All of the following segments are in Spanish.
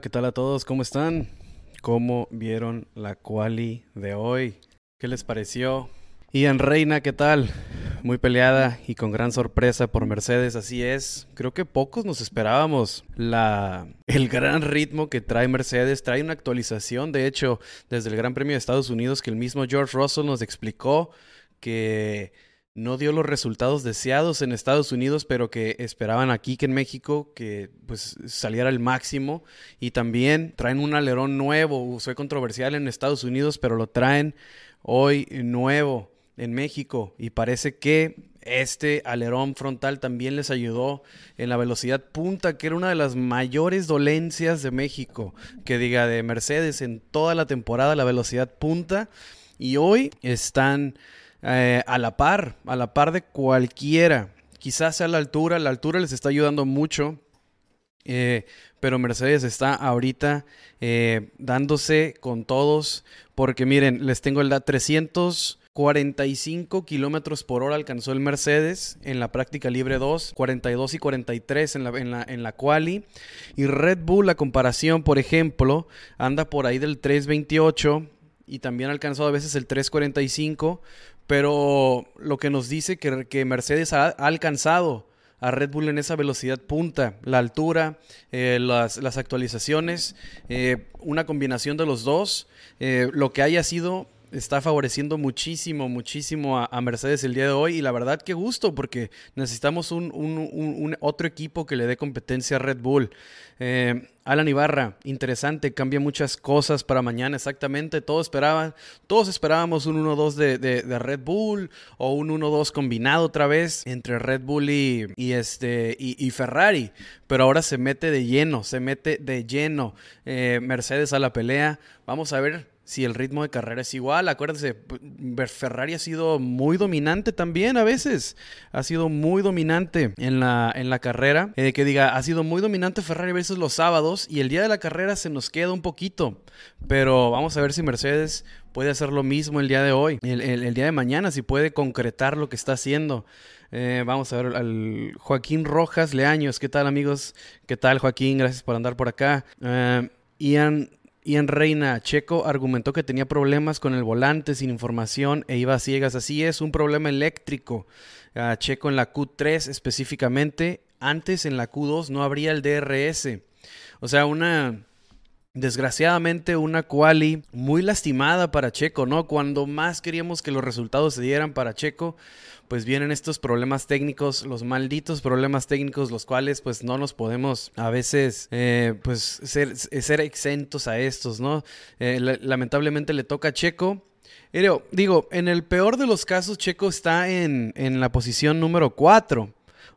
¿qué tal a todos? ¿Cómo están? ¿Cómo vieron la quali de hoy? ¿Qué les pareció? Ian Reina, ¿qué tal? Muy peleada y con gran sorpresa por Mercedes, así es. Creo que pocos nos esperábamos la el gran ritmo que trae Mercedes, trae una actualización, de hecho, desde el Gran Premio de Estados Unidos que el mismo George Russell nos explicó que no dio los resultados deseados en Estados Unidos, pero que esperaban aquí que en México que pues saliera el máximo. Y también traen un alerón nuevo, fue controversial en Estados Unidos, pero lo traen hoy nuevo en México. Y parece que este alerón frontal también les ayudó en la velocidad punta, que era una de las mayores dolencias de México, que diga de Mercedes en toda la temporada la velocidad punta. Y hoy están eh, a la par, a la par de cualquiera. Quizás sea la altura, la altura les está ayudando mucho, eh, pero Mercedes está ahorita eh, dándose con todos, porque miren, les tengo el da 345 kilómetros por hora alcanzó el Mercedes en la práctica libre 2, 42 y 43 en la, en la, en la quali. Y Red Bull, la comparación, por ejemplo, anda por ahí del 328 y también ha alcanzado a veces el 345, pero lo que nos dice que, que Mercedes ha, alcanzado a Red Bull en esa velocidad punta, la altura, eh, las, las, actualizaciones, eh, una combinación de los dos, eh, lo que haya sido está favoreciendo muchísimo, muchísimo a, Mercedes el día de hoy. Y la verdad, qué gusto, porque necesitamos un, otro equipo que le dé competencia a Red Bull. Eh, Alan Ibarra, interesante, cambia muchas cosas para mañana, exactamente. Todos esperaban, todos esperábamos un 1-2 de, Red Bull o un 1-2 combinado otra vez entre Red Bull este, y, Ferrari. Pero ahora se mete de lleno, se mete de lleno eh, Mercedes a la pelea. Vamos a ver si el ritmo de carrera es igual. Acuérdense, Ferrari ha sido muy dominante también a veces. Ha sido muy dominante en la, en la carrera. Eh, que diga, ha sido muy dominante Ferrari a veces los sábados y el día de la carrera se nos queda un poquito. Pero vamos a ver si Mercedes puede hacer lo mismo el día de hoy, el, día de mañana, si puede concretar lo que está haciendo. Eh, vamos a ver al Joaquín Rojas Leaños. ¿Qué tal amigos? ¿Qué tal Joaquín? Gracias por andar por acá. Eh, Ian Ian Reina, Checo argumentó que tenía problemas con el volante, sin información e iba a ciegas. Así es, un problema eléctrico. Checo en la Q3 específicamente. Antes en la Q2 no habría el DRS. O sea, una Desgraciadamente una quali muy lastimada para Checo, ¿no? Cuando más queríamos que los resultados se dieran para Checo, pues vienen estos problemas técnicos, los malditos problemas técnicos, los cuales pues no nos podemos a veces eh, pues ser, exentos a estos, ¿no? Eh, lamentablemente le toca a Checo. Digo, en el peor de los casos, Checo está en, en la posición número 4.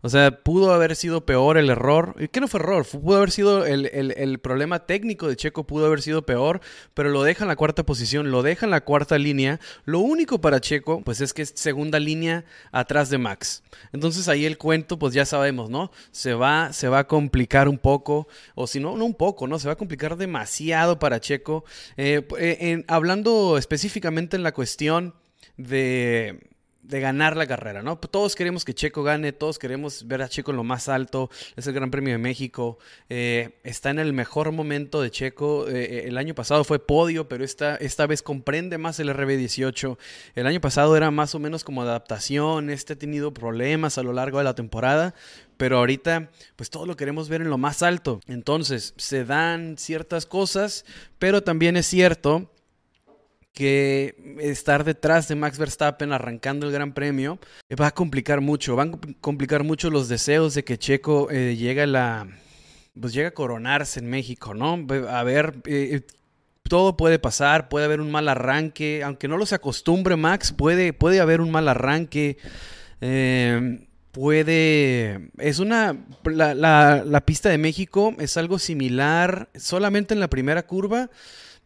O sea, pudo haber sido peor el error. ¿Qué no fue error? Pudo haber sido el, problema técnico de Checo, pudo haber sido peor, pero lo deja en la cuarta posición, lo deja en la cuarta línea. Lo único para Checo, pues es que es segunda línea atrás de Max. Entonces ahí el cuento, pues ya sabemos, ¿no? Se va, se va a complicar un poco, o si no, no un poco, ¿no? Se va a complicar demasiado para Checo. Eh, eh, hablando específicamente en la cuestión de de ganar la carrera, ¿no? Todos queremos que Checo gane, todos queremos ver a Checo en lo más alto, es el Gran Premio de México, eh, está en el mejor momento de Checo, eh, eh, el año pasado fue podio, pero esta, esta vez comprende más el RB18, el año pasado era más o menos como adaptación, este ha tenido problemas a lo largo de la temporada, pero ahorita pues todo lo queremos ver en lo más alto, entonces se dan ciertas cosas, pero también es cierto que estar detrás de Max Verstappen arrancando el Gran Premio va a complicar mucho, van a complicar mucho los deseos de que Checo eh, llegue a la pues llega a coronarse en México, ¿no? A ver, eh, todo puede pasar, puede haber un mal arranque, aunque no lo se acostumbre Max, puede, puede haber un mal arranque. Eh, puede. Es una. La, la, pista de México es algo similar solamente en la primera curva.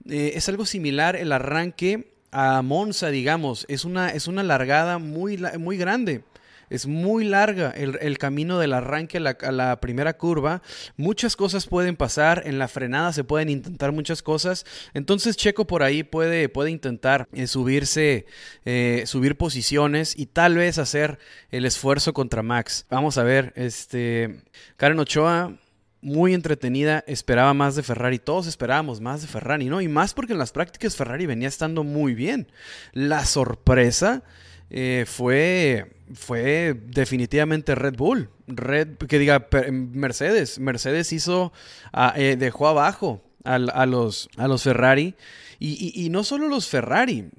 Eh, es algo similar el arranque a Monza, digamos. Es una, es una largada muy, muy grande. Es muy larga el, camino del arranque a la, primera curva. Muchas cosas pueden pasar. En la frenada se pueden intentar muchas cosas. Entonces Checo por ahí puede, puede intentar eh, subirse, eh, subir posiciones y tal vez hacer el esfuerzo contra Max. Vamos a ver, este, Karen Ochoa muy entretenida, esperaba más de Ferrari, todos esperábamos más de Ferrari, ¿no? Y más porque en las prácticas Ferrari venía estando muy bien. La sorpresa eh, fue, fue definitivamente Red Bull, Red, que diga Mercedes, Mercedes hizo, ah, eh, dejó abajo a, los, a los Ferrari. y, no solo los Ferrari,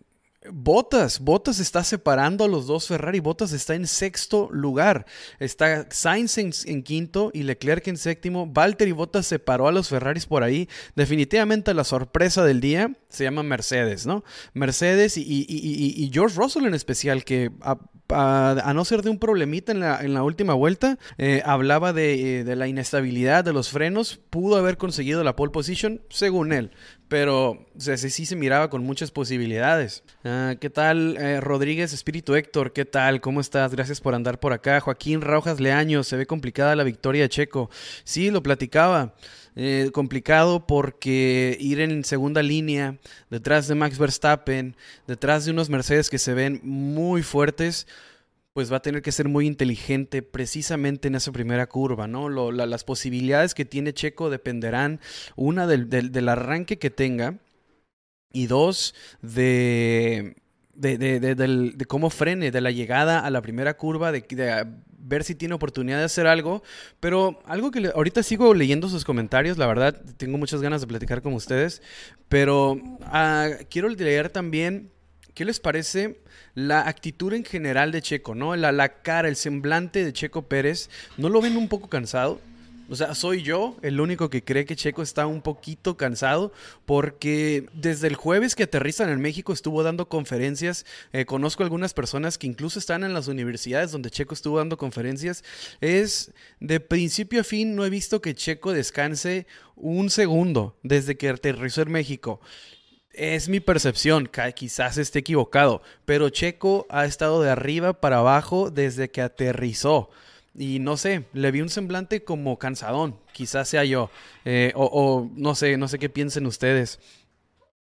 Botas, Botas está separando a los dos Ferrari. Botas está en sexto lugar. Está Sainz en, quinto y Leclerc en séptimo. Valtteri Botas separó a los Ferraris por ahí. Definitivamente la sorpresa del día se llama Mercedes, ¿no? Mercedes y, George Russell en especial, que a, no ser de un problemita en la, en última vuelta, eh, hablaba eh, de la inestabilidad de los frenos. Pudo haber conseguido la pole position, según él pero sí se miraba con muchas posibilidades. Ah, ¿Qué tal, eh, Rodríguez Espíritu Héctor? ¿Qué tal? ¿Cómo estás? Gracias por andar por acá. Joaquín Rojas Leaño, se ve complicada la victoria de Checo. Sí, lo platicaba. Eh, complicado porque ir en segunda línea, detrás de Max Verstappen, detrás de unos Mercedes que se ven muy fuertes pues va a tener que ser muy inteligente precisamente en esa primera curva, ¿no? las posibilidades que tiene Checo dependerán, una, del, arranque que tenga y dos, de, de, cómo frene, de la llegada a la primera curva, de, ver si tiene oportunidad de hacer algo. Pero algo que ahorita sigo leyendo sus comentarios, la verdad, tengo muchas ganas de platicar con ustedes, pero ah, quiero leer también ¿Qué les parece la actitud en general de Checo, ¿no? La, la cara, el semblante de Checo Pérez, ¿no lo ven un poco cansado? O sea, soy yo el único que cree que Checo está un poquito cansado porque desde el jueves que aterrizan en México estuvo dando conferencias. Eh, conozco algunas personas que incluso están en las universidades donde Checo estuvo dando conferencias. Es de principio a fin no he visto que Checo descanse un segundo desde que aterrizó en México. Es mi percepción, quizás esté equivocado, pero Checo ha estado de arriba para abajo desde que aterrizó. Y no sé, le vi un semblante como cansadón, quizás sea yo, eh, o, o, no sé, no sé qué piensen ustedes.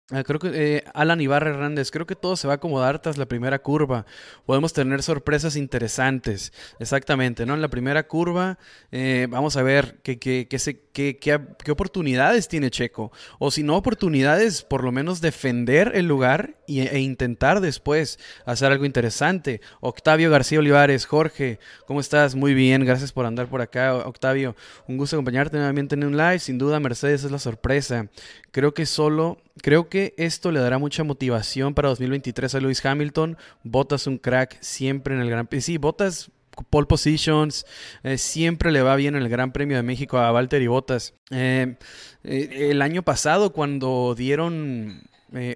Ah, creo que eh, Alan Ibarra Hernández, creo que todo se va a acomodar tras la primera curva. Podemos tener sorpresas interesantes. Exactamente, ¿no? En la primera curva eh, vamos a ver qué, qué, qué, qué, oportunidades tiene Checo. O si no oportunidades, por lo menos defender el lugar e intentar después hacer algo interesante. Octavio García Olivares, Jorge, ¿cómo estás? Muy bien, gracias por andar por acá, Octavio. Un gusto acompañarte nuevamente en un live. Sin duda, Mercedes es la sorpresa. Creo que solo Creo que esto le dará mucha motivación para 2023 a Lewis Hamilton. Botas un crack siempre en el Gran Premio. Sí, Botas pole positions, eh, siempre le va bien en el Gran Premio de México a Valtteri Bottas. Eh, eh, el año pasado cuando dieron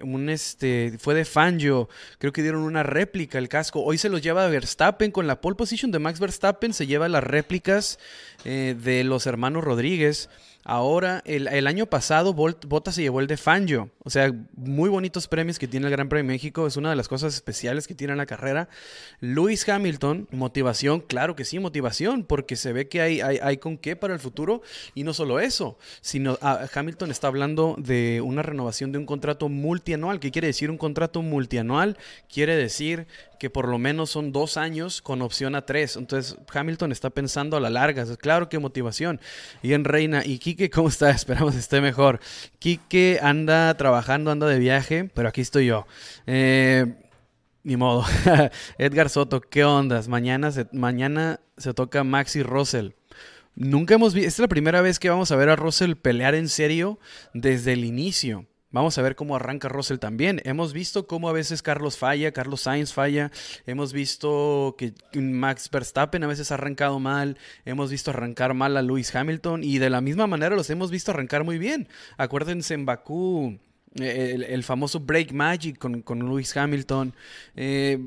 un este fue de Fangio, creo que dieron una réplica el casco. Hoy se los lleva Verstappen con la pole position de Max Verstappen, se lleva las réplicas de los hermanos Rodríguez. Ahora, el, año pasado, Bottas se llevó el de Fangio. O sea, muy bonitos premios que tiene el Gran Premio de México. Es una de las cosas especiales que tiene en la carrera. Lewis Hamilton, motivación, claro que sí, motivación, porque se ve que hay, hay, con qué para el futuro. Y no solo eso, sino ah, Hamilton está hablando de una renovación de un contrato multianual. ¿Qué quiere decir un contrato multianual? Quiere decir que por lo menos son dos años con opción a tres. Entonces Hamilton está pensando a la larga. Claro que motivación. Y en Reina, ¿y Quique cómo está? Esperamos esté mejor. Quique anda trabajando, anda de viaje, pero aquí estoy yo. Eh, ni modo. Edgar Soto, ¿qué ondas? Mañana se, mañana se toca Maxi Russell. Nunca hemos visto, esta es la primera vez que vamos a ver a Russell pelear en serio desde el inicio. Vamos a ver cómo arranca Russell también. Hemos visto cómo a veces Carlos falla, Carlos Sainz falla. Hemos visto que Max Verstappen a veces ha arrancado mal. Hemos visto arrancar mal a Lewis Hamilton. Y de la misma manera los hemos visto arrancar muy bien. Acuérdense en Bakú el, famoso Break Magic con, con Lewis Hamilton. Eh,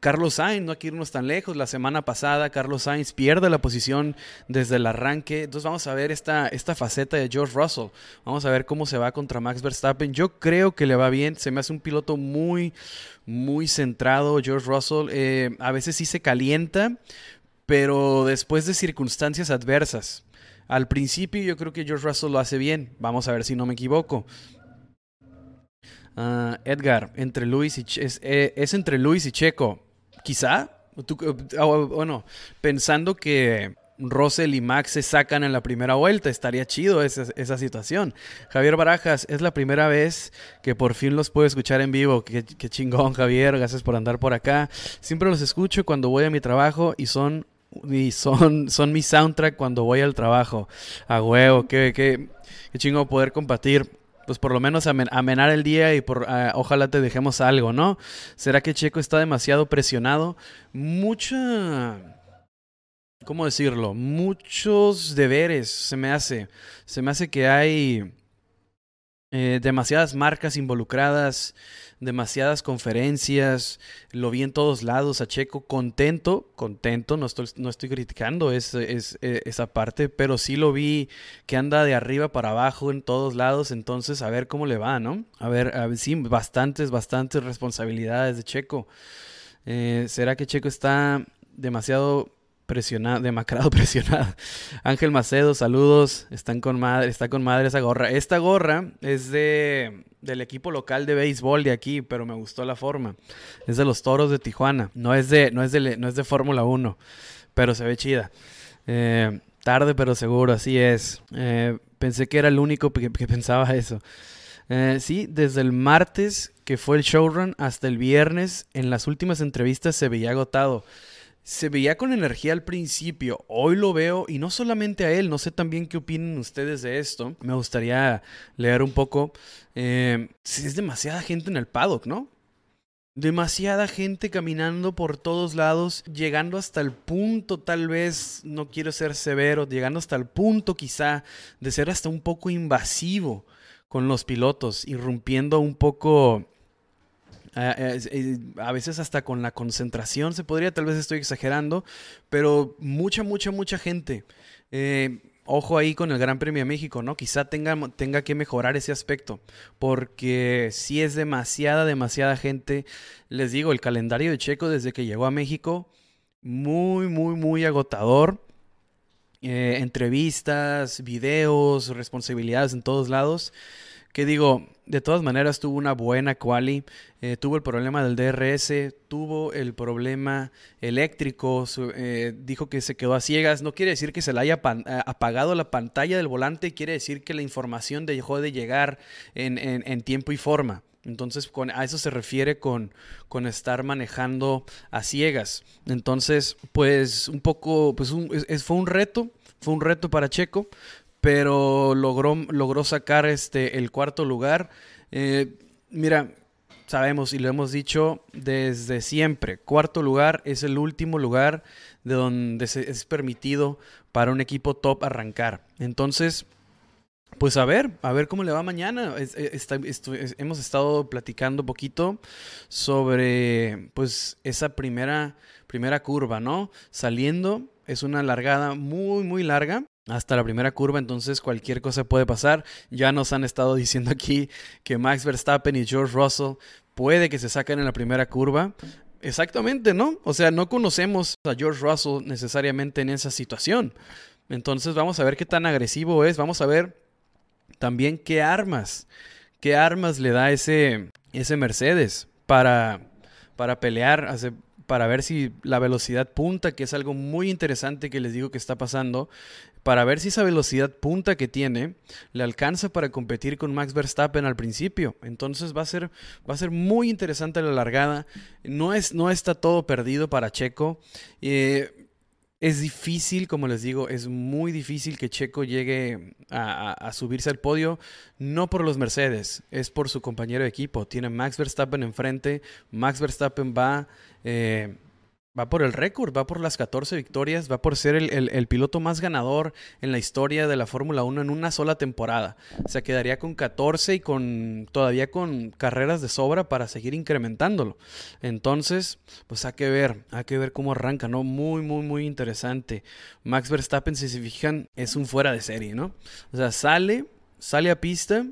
Carlos Sainz, no hay que irnos tan lejos. La semana pasada, Carlos Sainz pierde la posición desde el arranque. Entonces, vamos a ver esta, esta faceta de George Russell. Vamos a ver cómo se va contra Max Verstappen. Yo creo que le va bien. Se me hace un piloto muy, muy centrado, George Russell. Eh, a veces sí se calienta, pero después de circunstancias adversas. Al principio, yo creo que George Russell lo hace bien. Vamos a ver si no me equivoco. Ah, Edgar, entre Luis y eh, es, entre Luis y Checo. Quizá. Ah, bueno, pensando que Russell y Max se sacan en la primera vuelta. Estaría chido esa, situación. Javier Barajas, es la primera vez que por fin los puedo escuchar en vivo. Qué, chingón, Javier. Gracias por andar por acá. Siempre los escucho cuando voy a mi trabajo y son, y son, son mi soundtrack cuando voy al trabajo. A huevo, qué, qué, qué chingo poder compartir pues por lo menos amenar el día y ah, ojalá te dejemos algo, ¿no? ¿Será que Checo está demasiado presionado? Mucha ¿cómo decirlo? Muchos deberes se me hace. Se me hace que hay eh, demasiadas marcas involucradas, demasiadas conferencias, lo vi en todos lados a Checo, contento, contento, no estoy, no estoy criticando es, es, eh, esa parte, pero sí lo vi que anda de arriba para abajo en todos lados, entonces a ver cómo le va, ¿no? A ver, a ver sí, bastantes, bastantes responsabilidades de Checo. Eh, ¿Será que Checo está demasiado presionado, demacrado, presionado. Ángel Macedo, saludos. Están con madre, está con madre esa gorra. Esta gorra es de del equipo local de béisbol de aquí, pero me gustó la forma. Es de los Toros de Tijuana. No es de, no es de, no es de Fórmula 1, pero se ve chida. Eh, tarde, pero seguro, así es. Eh, pensé que era el único que, pensaba eso. Eh, sí, desde el martes que fue el showrun hasta el viernes, en las últimas entrevistas se veía agotado se veía con energía al principio, hoy lo veo y no solamente a él, no sé también qué opinan ustedes de esto, me gustaría leer un poco, eh, es demasiada gente en el paddock, ¿no? Demasiada gente caminando por todos lados, llegando hasta el punto, tal vez, no quiero ser severo, llegando hasta el punto quizá de ser hasta un poco invasivo con los pilotos, irrumpiendo un poco a veces hasta con la concentración se podría, tal vez estoy exagerando, pero mucha, mucha, mucha gente. Eh, ojo ahí con el Gran Premio de México, ¿no? Quizá tenga, tenga que mejorar ese aspecto, porque si es demasiada, demasiada gente. Les digo, el calendario de Checo desde que llegó a México, muy, muy, muy agotador. Eh, entrevistas, videos, responsabilidades en todos lados. Que digo, de todas maneras tuvo una buena quali, eh, tuvo el problema del DRS, tuvo el problema eléctrico, eh, dijo que se quedó a ciegas, no quiere decir que se le haya eh, apagado la pantalla del volante, quiere decir que la información dejó de llegar en, tiempo y forma. Entonces, con, a eso se refiere con, estar manejando a ciegas. Entonces, pues un poco, pues fue un reto, fue un reto para Checo, pero logró, logró sacar este, el cuarto lugar. Eh, mira, sabemos y lo hemos dicho desde siempre, cuarto lugar es el último lugar de donde se, es permitido para un equipo top arrancar. Entonces, pues a ver, a ver cómo le va mañana. hemos estado platicando un poquito sobre pues esa primera, primera curva, ¿no? Saliendo, es una largada muy, muy larga hasta la primera curva, entonces cualquier cosa puede pasar. Ya nos han estado diciendo aquí que Max Verstappen y George Russell puede que se saquen en la primera curva. Exactamente, ¿no? O sea, no conocemos a George Russell necesariamente en esa situación. Entonces vamos a ver qué tan agresivo es, vamos a ver también qué armas, qué armas le da ese, ese Mercedes para, para pelear, para ver si la velocidad punta, que es algo muy interesante que les digo que está pasando, para ver si esa velocidad punta que tiene le alcanza para competir con Max Verstappen al principio. Entonces va a ser, va a ser muy interesante la largada. No, es, no está todo perdido para Checo. Eh, es difícil, como les digo, es muy difícil que Checo llegue a, subirse al podio, no por los Mercedes, es por su compañero de equipo. Tiene Max Verstappen enfrente, Max Verstappen va eh, Va por el récord, va por las 14 victorias, va por ser el, piloto más ganador en la historia de la Fórmula 1 en una sola temporada. Se quedaría con 14 y con todavía con carreras de sobra para seguir incrementándolo. Entonces, pues hay que ver, hay que ver cómo arranca, ¿no? Muy, muy, muy interesante. Max Verstappen, si se fijan, es un fuera de serie, ¿no? O sea, sale, sale a pista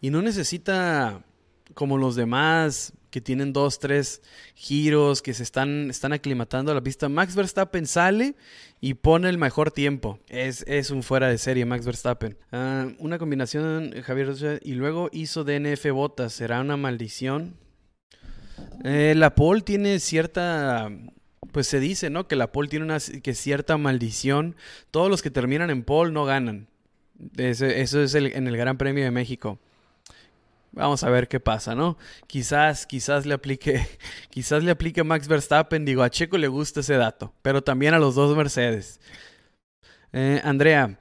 y no necesita como los demás que tienen dos, tres giros, que se están, están aclimatando a la pista. Max Verstappen sale y pone el mejor tiempo. Es, es un fuera de serie, Max Verstappen. Ah, una combinación, Javier, y luego hizo DNF botas. ¿Será una maldición? Eh, la pole tiene cierta pues se dice, ¿no? Que la pole tiene una que cierta maldición. Todos los que terminan en pole no ganan. eso es en el Gran Premio de México. Vamos a ver qué pasa, ¿no? Quizás, quizás le aplique, quizás le aplique Max Verstappen. Digo, a Checo le gusta ese dato, pero también a los dos Mercedes. Eh, Andrea,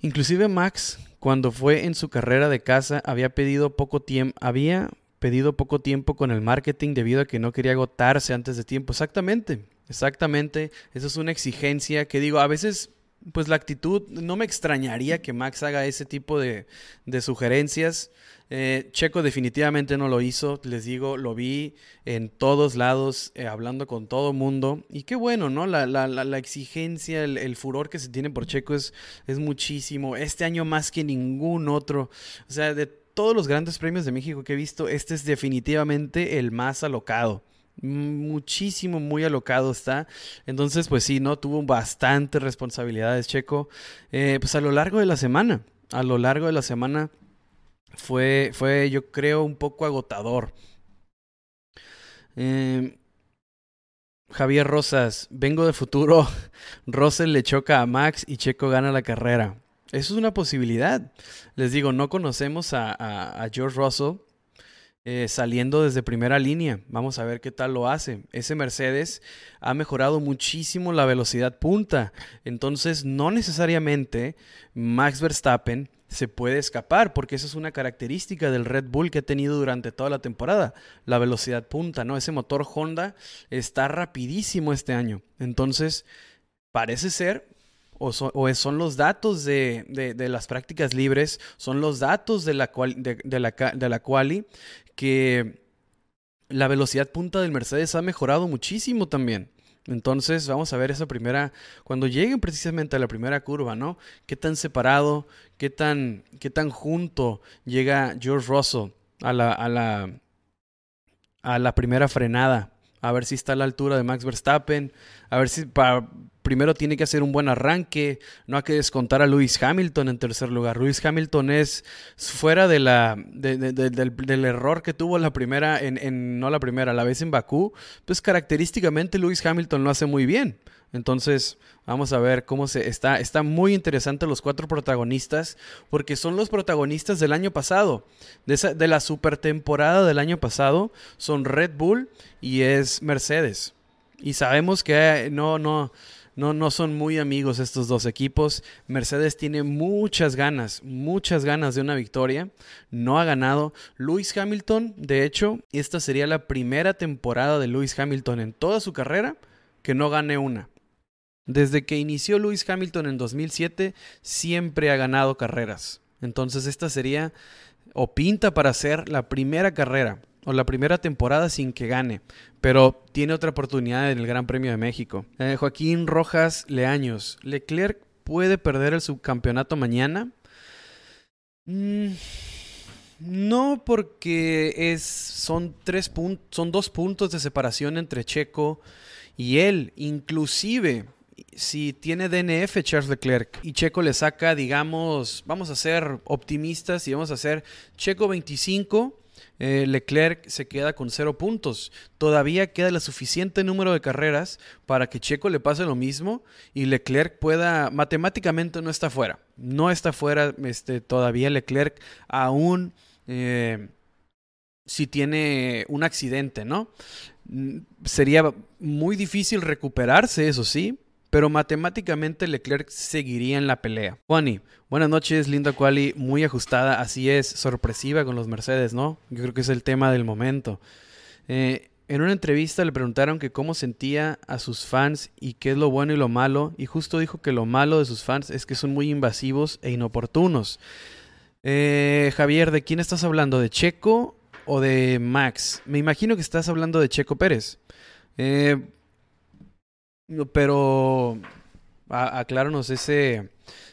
inclusive Max, cuando fue en su carrera de casa, había pedido poco tiempo, había pedido poco tiempo con el marketing debido a que no quería agotarse antes de tiempo. Exactamente, exactamente. Eso es una exigencia que digo, a veces pues la actitud, no me extrañaría que Max haga ese tipo de sugerencias. Eh, Checo definitivamente no lo hizo, les digo, lo vi en todos lados, eh, hablando con todo mundo. Y qué bueno, ¿no? La, exigencia, el, furor que se tiene por Checo es, es muchísimo. Este año más que ningún otro. O sea, de todos los grandes premios de México que he visto, este es definitivamente el más alocado muchísimo, muy alocado está. Entonces, pues sí, ¿no? Tuvo bastantes responsabilidades, Checo. Eh, pues a lo largo de la semana, a lo largo de la semana fue, fue yo creo, un poco agotador. Em, Javier Rosas, vengo de futuro. Russell le choca a Max y Checo gana la carrera. Eso es una posibilidad. Les digo, no conocemos a, George Russell. Eh, saliendo desde primera línea. Vamos a ver qué tal lo hace. Ese Mercedes ha mejorado muchísimo la velocidad punta. Entonces, no necesariamente Max Verstappen se puede escapar, porque esa es una característica del Red Bull que ha tenido durante toda la temporada, la velocidad punta, ¿no? Ese motor Honda está rapidísimo este año. Entonces, parece ser o son, los datos de, las prácticas libres, son los datos de la, de, la, de la quali que la velocidad punta del Mercedes ha mejorado muchísimo también. Entonces vamos a ver esa primera, cuando lleguen precisamente a la primera curva, ¿no? ¿Qué tan separado, qué tan, qué tan junto llega George Russell a la, a la, a la primera frenada? A ver si está a la altura de Max Verstappen, a ver si para, primero tiene que hacer un buen arranque, no hay que descontar a Lewis Hamilton en tercer lugar. Lewis Hamilton es fuera de la, del, error que tuvo la primera, no la primera, la vez en Bakú, pues característicamente Lewis Hamilton lo hace muy bien. Entonces, vamos a ver cómo se está. Está muy interesante los cuatro protagonistas, porque son los protagonistas del año pasado, de, de la super temporada del año pasado, son Red Bull y es Mercedes. Y sabemos que no, no, no, no son muy amigos estos dos equipos. Mercedes tiene muchas ganas, muchas ganas de una victoria. No ha ganado. Lewis Hamilton, de hecho, esta sería la primera temporada de Lewis Hamilton en toda su carrera que no gane una. Desde que inició Lewis Hamilton en 2007, siempre ha ganado carreras. Entonces esta sería o pinta para ser la primera carrera o la primera temporada sin que gane, pero tiene otra oportunidad en el Gran Premio de México. Eh, Joaquín Rojas Leaños, ¿Leclerc puede perder el subcampeonato mañana? Mm, no, porque es, son, tres son dos puntos de separación entre Checo y él. Inclusive, si tiene DNF Charles Leclerc y Checo le saca, digamos, vamos a ser optimistas y vamos a hacer Checo 25 eh, Leclerc se queda con cero puntos. Todavía queda el suficiente número de carreras para que Checo le pase lo mismo y Leclerc pueda, matemáticamente no está fuera. No está fuera este, todavía Leclerc aún eh, si tiene un accidente, ¿no? Mm, sería muy difícil recuperarse, eso sí, pero matemáticamente Leclerc seguiría en la pelea. Juani, buenas noches, linda quali, muy ajustada, así es, sorpresiva con los Mercedes, ¿no? Yo creo que es el tema del momento. Eh, en una entrevista le preguntaron que cómo sentía a sus fans y qué es lo bueno y lo malo, y justo dijo que lo malo de sus fans es que son muy invasivos e inoportunos. Eh, Javier, ¿de quién estás hablando? ¿De Checo o de Max? Me imagino que estás hablando de Checo Pérez. Eh, pero acláranos ese,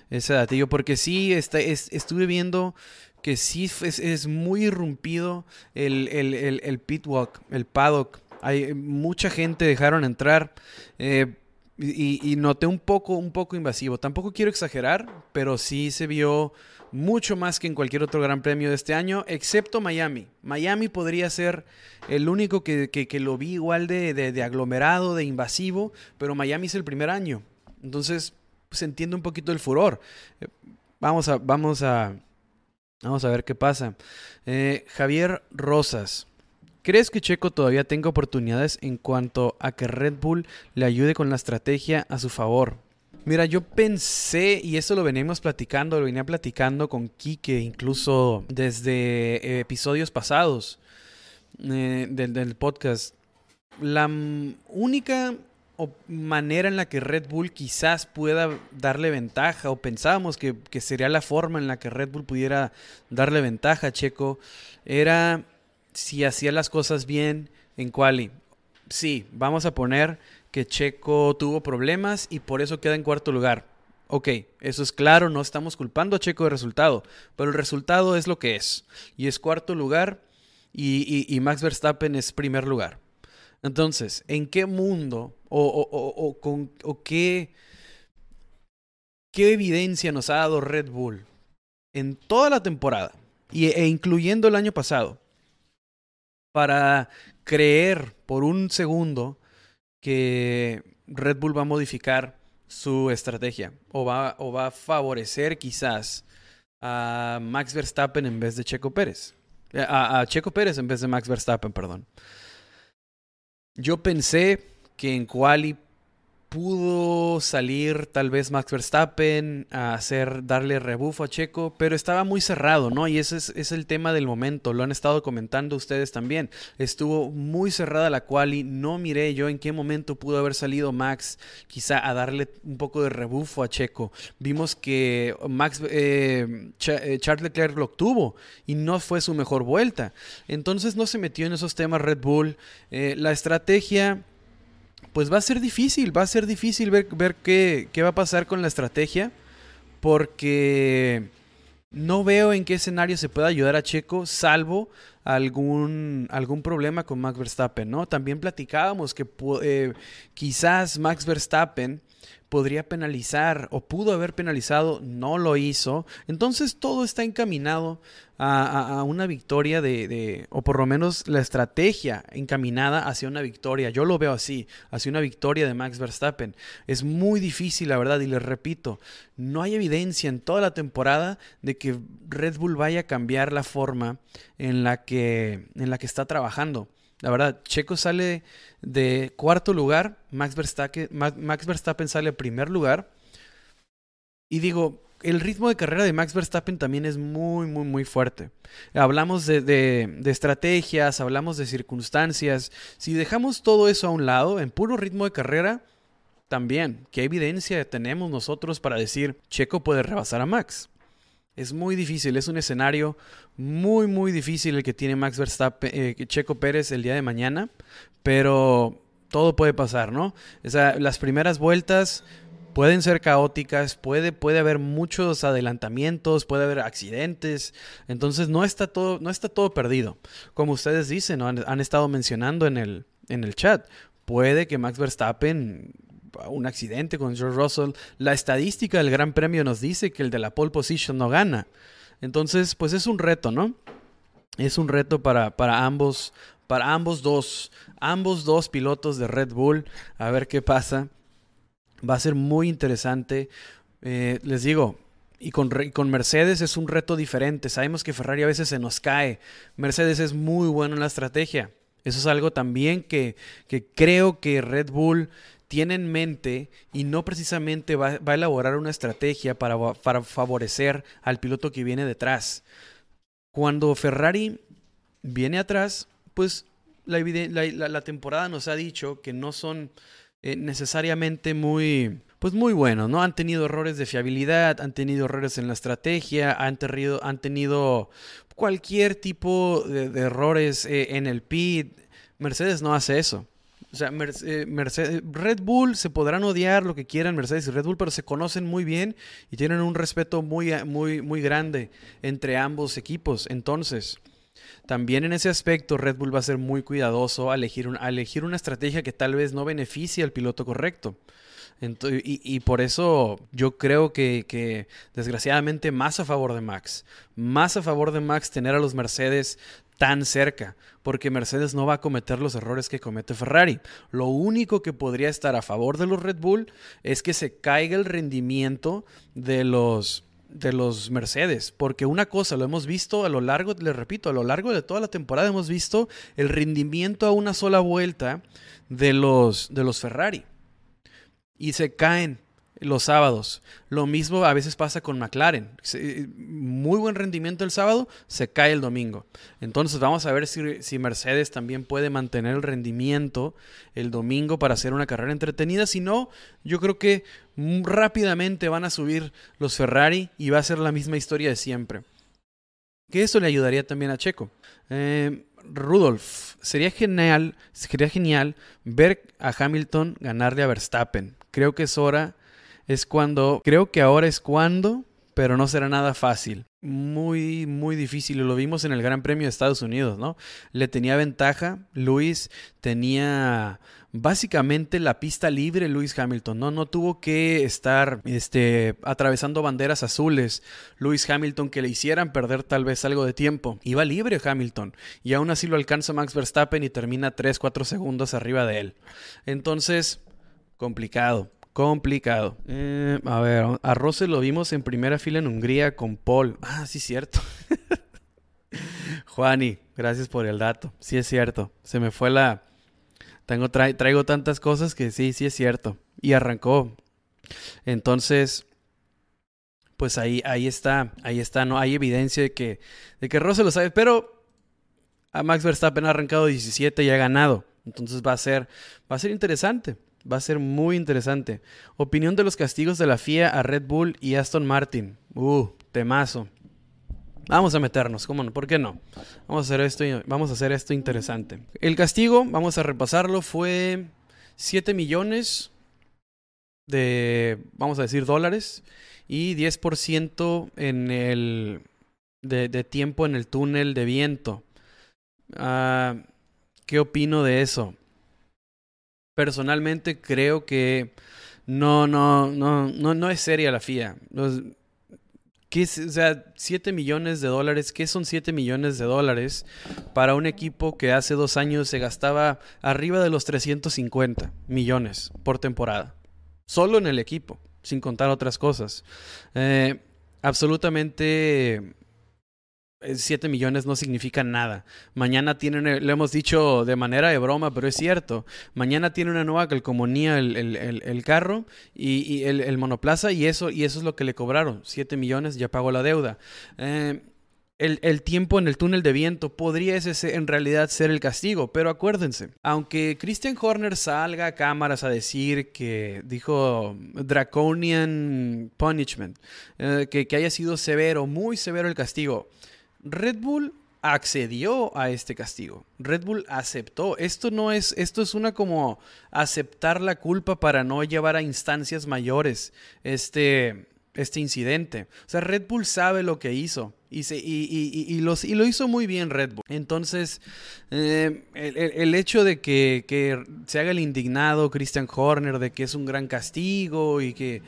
ese datillo, porque sí, está, estuve viendo que sí es, muy irrumpido el, el, el, el paddock. Hay mucha gente dejaron entrar. Eh, y, noté un poco, un poco invasivo. Tampoco quiero exagerar, pero sí se vio mucho más que en cualquier otro gran premio de este año, excepto Miami. Miami podría ser el único que, lo vi igual de, de, aglomerado, de invasivo, pero Miami es el primer año. Entonces, se entiende un poquito el furor. Eh, vamos a, vamos a, vamos a ver qué pasa. Eh, Javier Rosas. ¿Crees que Checo todavía tenga oportunidades en cuanto a que Red Bull le ayude con la estrategia a su favor? Mira, yo pensé, y eso lo venimos platicando, lo venía platicando con Kike incluso desde episodios pasados eh, del, podcast. La única manera en la que Red Bull quizás pueda darle ventaja, o pensábamos que, que sería la forma en la que Red Bull pudiera darle ventaja Checo, era si hacía las cosas bien en quali. Sí, vamos a poner que Checo tuvo problemas y por eso queda en cuarto lugar. Ok, eso es claro, no estamos culpando a Checo de resultado, pero el resultado es lo que es. Y es cuarto lugar y, Max Verstappen es primer lugar. Entonces, ¿en qué mundo o, con, qué, qué evidencia nos ha dado Red Bull en toda la temporada y, e incluyendo el año pasado para creer por un segundo que Red Bull va a modificar su estrategia o va, o va a favorecer quizás a Max Verstappen en vez de Checo Pérez. Eh, a, a, Checo Pérez en vez de Max Verstappen, perdón. Yo pensé que en quali pudo salir tal vez Max Verstappen a hacer, darle rebufo a Checo, pero estaba muy cerrado, ¿no? Y ese es, el tema del momento, lo han estado comentando ustedes también. Estuvo muy cerrada la quali, no miré yo en qué momento pudo haber salido Max quizá a darle un poco de rebufo a Checo. Vimos que Max, eh, eh, Charles Leclerc lo obtuvo y no fue su mejor vuelta. Entonces no se metió en esos temas Red Bull. Eh, la estrategia pues va a ser difícil, va a ser difícil ver, ver qué, qué, va a pasar con la estrategia, porque no veo en qué escenario se pueda ayudar a Checo, salvo algún, algún problema con Max Verstappen, ¿no? También platicábamos que eh, quizás Max Verstappen podría penalizar o pudo haber penalizado, no lo hizo. Entonces todo está encaminado a, una victoria de, o por lo menos la estrategia encaminada hacia una victoria. Yo lo veo así, hacia una victoria de Max Verstappen. Es muy difícil, la verdad, y les repito, no hay evidencia en toda la temporada de que Red Bull vaya a cambiar la forma en la que, en la que está trabajando. La verdad, Checo sale de cuarto lugar, Max Verstappen, Max Verstappen sale primer lugar. Y digo, el ritmo de carrera de Max Verstappen también es muy, muy, muy fuerte. Hablamos de, de, estrategias, hablamos de circunstancias. Si dejamos todo eso a un lado, en puro ritmo de carrera, también, ¿qué evidencia tenemos nosotros para decir Checo puede rebasar a Max? Es muy difícil, es un escenario muy, muy difícil el que tiene Max Verstappen, eh, Checo Pérez el día de mañana, pero todo puede pasar, ¿no? O sea, las primeras vueltas pueden ser caóticas, puede, puede haber muchos adelantamientos, puede haber accidentes, entonces no está todo, no está todo perdido. Como ustedes dicen, han, han, estado mencionando en el, en el chat, puede que Max Verstappen un accidente con George Russell. La estadística del Gran Premio nos dice que el de la pole position no gana. Entonces, pues es un reto, ¿no? Es un reto para, para ambos, para ambos dos, ambos dos pilotos de Red Bull. A ver qué pasa. Va a ser muy interesante. Eh, les digo, y con, con, Mercedes es un reto diferente. Sabemos que Ferrari a veces se nos cae. Mercedes es muy bueno en la estrategia. Eso es algo también que, que creo que Red Bull tiene en mente y no precisamente va, a elaborar una estrategia para, para, favorecer al piloto que viene detrás. Cuando Ferrari viene atrás, pues la, temporada nos ha dicho que no son eh, necesariamente muy, pues muy buenos, ¿no? Han tenido errores de fiabilidad, han tenido errores en la estrategia, han tenido, han tenido cualquier tipo de, errores eh, en el pit. Mercedes no hace eso. O sea, eh, Red Bull se podrán odiar lo que quieran Mercedes y Red Bull, pero se conocen muy bien y tienen un respeto muy, muy, muy grande entre ambos equipos. Entonces, también en ese aspecto, Red Bull va a ser muy cuidadoso a elegir, elegir una estrategia que tal vez no beneficie al piloto correcto. y, por eso yo creo que, que, desgraciadamente más a favor de Max. Más a favor de Max tener a los Mercedes tan cerca, porque Mercedes no va a cometer los errores que comete Ferrari. Lo único que podría estar a favor de los Red Bull es que se caiga el rendimiento de los de los Mercedes, porque una cosa lo hemos visto a lo largo, le repito, a lo largo de toda la temporada hemos visto el rendimiento a una sola vuelta de los de los Ferrari y se caen los sábados. Lo mismo a veces pasa con McLaren. Muy buen rendimiento el sábado, se cae el domingo. Entonces vamos a ver si, Mercedes también puede mantener el rendimiento el domingo para hacer una carrera entretenida. Si no, yo creo que rápidamente van a subir los Ferrari y va a ser la misma historia de siempre. Que eso le ayudaría también a Checo. Eh, Rudolf, sería genial, sería genial ver a Hamilton ganarle a Verstappen. Creo que es hora es cuando, creo que ahora es cuando, pero no será nada fácil. Muy, muy difícil. Lo vimos en el Gran Premio de Estados Unidos, ¿no? Le tenía ventaja. Luis tenía básicamente la pista libre Luis Hamilton, ¿no? No tuvo que estar este, atravesando banderas azules Luis Hamilton que le hicieran perder tal vez algo de tiempo. Iba libre Hamilton y aún así lo alcanza Max Verstappen y termina 3-4 segundos arriba de él. Entonces, complicado. Complicado. Eh, a ver, a Rose lo vimos en primera fila en Hungría con Paul. Ah, sí, cierto. Juani, gracias por el dato. Sí es cierto. Se me fue la... Tengo, traigo tantas cosas que sí, sí es cierto. Y arrancó. Entonces, pues ahí, ahí está, ahí está, ¿no? Hay evidencia de que, de que Rose lo sabe, pero a Max Verstappen ha arrancado 17 y ha ganado. Entonces va a ser, va a ser interesante. Va a ser muy interesante. Opinión de los castigos de la FIA a Red Bull y Aston Martin. Uh, temazo. Vamos a meternos, ¿cómo no? ¿Por qué no? Vamos a hacer esto, vamos a hacer esto interesante. El castigo, vamos a repasarlo, fue 7 millones de, vamos a decir, dólares y 10% en el, de, tiempo en el túnel de viento. Ah, ¿Qué opino de eso? Personalmente creo que no, no, no, no, no es seria la FIA. ¿qué es, o sea, 7 millones de dólares, ¿qué son 7 millones de dólares para un equipo que hace dos años se gastaba arriba de los 350 millones por temporada? Solo en el equipo, sin contar otras cosas. Eh, absolutamente 7 millones no significa nada. Mañana tienen, eh, lo hemos dicho de manera de broma, pero es cierto. Mañana tiene una nueva calcomanía el, el, el, carro y, el, monoplaza y eso, y eso es lo que le cobraron. 7 millones, ya pagó la deuda. Eh, el, tiempo en el túnel de viento podría ese en realidad ser el castigo, pero acuérdense, aunque Christian Horner salga a cámaras a decir que dijo draconian punishment, eh, que, que haya sido severo, muy severo el castigo, Red Bull accedió a este castigo. Red Bull aceptó. Esto no es, esto es una como aceptar la culpa para no llevar a instancias mayores este, este incidente. O sea, Red Bull sabe lo que hizo. Y, se, y, y, y, los, lo hizo muy bien Red Bull. Entonces, eh, el, hecho de que, que, se haga el indignado Christian Horner de que es un gran castigo y que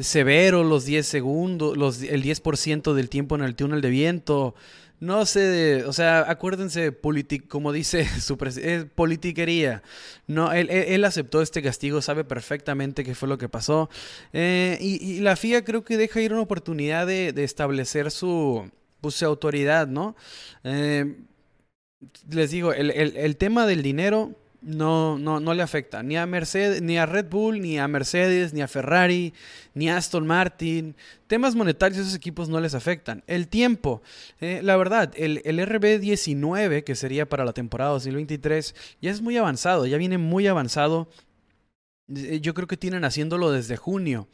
severo los 10 segundos, los, el 10% del tiempo en el túnel de viento. No sé, o sea, acuérdense, como dice su es politiquería. No, él, aceptó este castigo, sabe perfectamente qué fue lo que pasó. Eh, y, la FIA creo que deja ir una oportunidad de, establecer su, pues, su autoridad, ¿no? Eh, les digo, el tema del dinero no, no, no le afecta ni a Mercedes, ni a Red Bull, ni a Mercedes, ni a Ferrari, ni a Aston Martin. Temas monetarios esos equipos no les afectan. El tiempo, eh, la verdad, el, el, RB19, que sería para la temporada 2023, ya es muy avanzado, ya viene muy avanzado. Eh, yo creo que tienen haciéndolo desde junio.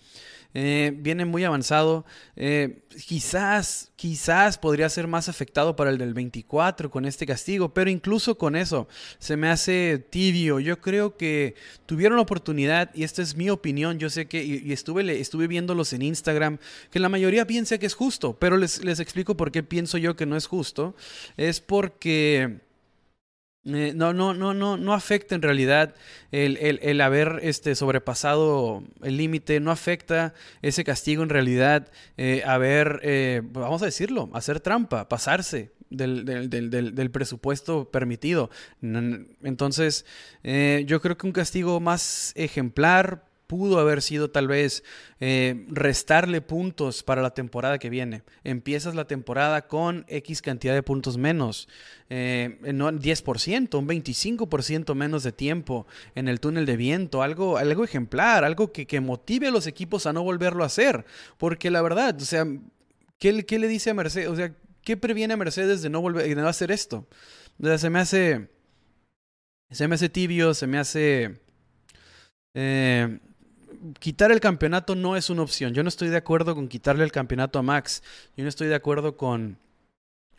Eh, viene muy avanzado. Eh, quizás, quizás podría ser más afectado para el del 24 con este castigo, pero incluso con eso se me hace tibio. Yo creo que tuvieron la oportunidad, y esta es mi opinión, yo sé que, y, estuve, estuve viéndolos en Instagram, que la mayoría piensa que es justo, pero les, les explico por qué pienso yo que no es justo. Es porque eh, no, no, no, no, no afecta en realidad el, el, haber este, sobrepasado el límite, no afecta ese castigo en realidad eh, haber, eh, vamos a decirlo, hacer trampa, pasarse del, del, del presupuesto permitido. Entonces, yo creo que un castigo más ejemplar pudo haber sido tal vez eh, restarle puntos para la temporada que viene. Empiezas la temporada con X cantidad de puntos menos, eh, no 10%, un 25% menos de tiempo en el túnel de viento, algo, algo ejemplar, algo que, que, motive a los equipos a no volverlo a hacer. Porque la verdad, o sea, ¿qué, qué le dice a Mercedes? O sea, ¿qué previene a Mercedes de no volver de no hacer esto? O sea, se me hace. Se me hace tibio, se me hace. Eh, quitar el campeonato no es una opción. Yo no estoy de acuerdo con quitarle el campeonato a Max. Yo no estoy de acuerdo con,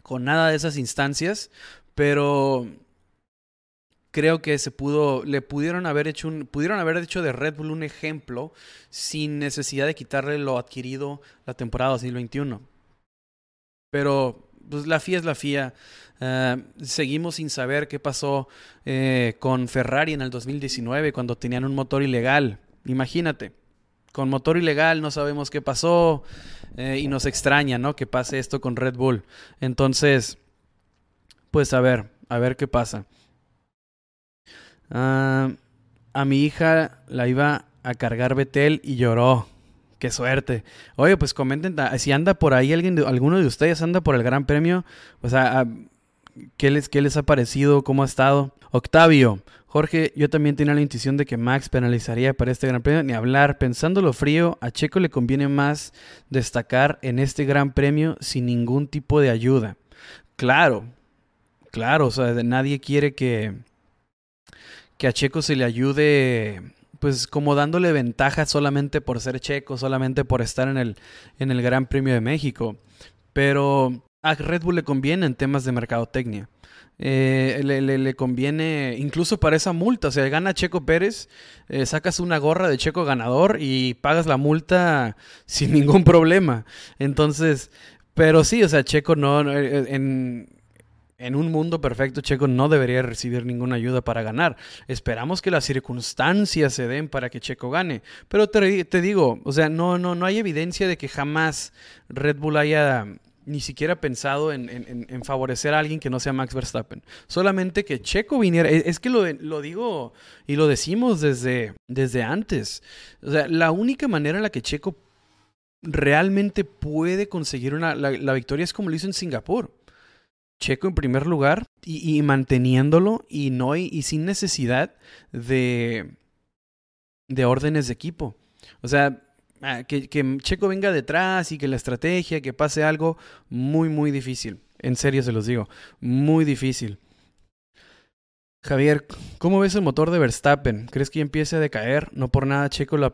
con nada de esas instancias, pero creo que se pudo, le pudieron haber hecho un, pudieron haber de Red Bull un ejemplo sin necesidad de quitarle lo adquirido la temporada 2021. Pero pues la FIA es la FIA. Eh, seguimos sin saber qué pasó eh, con Ferrari en el 2019 cuando tenían un motor ilegal. Imagínate, con motor ilegal no sabemos qué pasó eh, y nos extraña, ¿no? Que pase esto con Red Bull. Entonces, pues a ver, a ver qué pasa. Ah, a mi hija la iba a cargar Betel y lloró. Qué suerte. Oye, pues comenten si anda por ahí alguien, alguno de ustedes anda por el Gran Premio, o sea, ¿qué les, qué les ha parecido? ¿Cómo ha estado? Octavio, Jorge, yo también tenía la intuición de que Max penalizaría para este Gran Premio. Ni hablar, pensándolo frío, a Checo le conviene más destacar en este Gran Premio sin ningún tipo de ayuda. Claro, claro, o sea, nadie quiere que, que a Checo se le ayude, pues como dándole ventaja solamente por ser Checo, solamente por estar en el, en el Gran Premio de México. Pero a Red Bull le conviene en temas de mercadotecnia. Eh, le, conviene, incluso para esa multa, o sea, gana Checo Pérez, eh, sacas una gorra de Checo ganador y pagas la multa sin ningún problema. Entonces, pero sí, o sea, Checo no, eh, en, en un mundo perfecto, Checo no debería recibir ninguna ayuda para ganar. Esperamos que las circunstancias se den para que Checo gane. Pero te, te digo, o sea, no, no, no hay evidencia de que jamás Red Bull haya ni siquiera pensado en, favorecer a alguien que no sea Max Verstappen. Solamente que Checo viniera. Es, que lo, lo, digo y lo decimos desde, desde antes. O sea, la única manera en la que Checo realmente puede conseguir una, la, victoria es como lo hizo en Singapur. Checo en primer lugar y, manteniéndolo y, no, y sin necesidad de, de órdenes de equipo. O sea, Ah, que, Checo venga detrás y que la estrategia, que pase algo, muy, muy difícil. En serio se los digo, muy difícil. Javier, ¿cómo ves el motor de Verstappen? ¿Crees que empiece a decaer? No por nada Checo lo,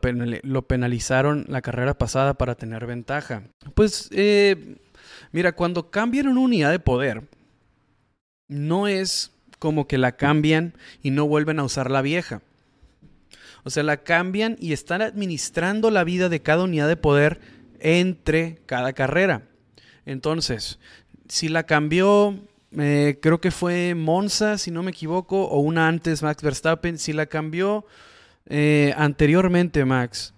penalizaron la carrera pasada para tener ventaja. Pues, eh, mira, cuando cambian una unidad de poder, no es como que la cambian y no vuelven a usar la vieja. O sea, la cambian y están administrando la vida de cada unidad de poder entre cada carrera. Entonces, si la cambió, eh, creo que fue Monza, si no me equivoco, o una antes Max Verstappen, si la cambió eh, anteriormente Max,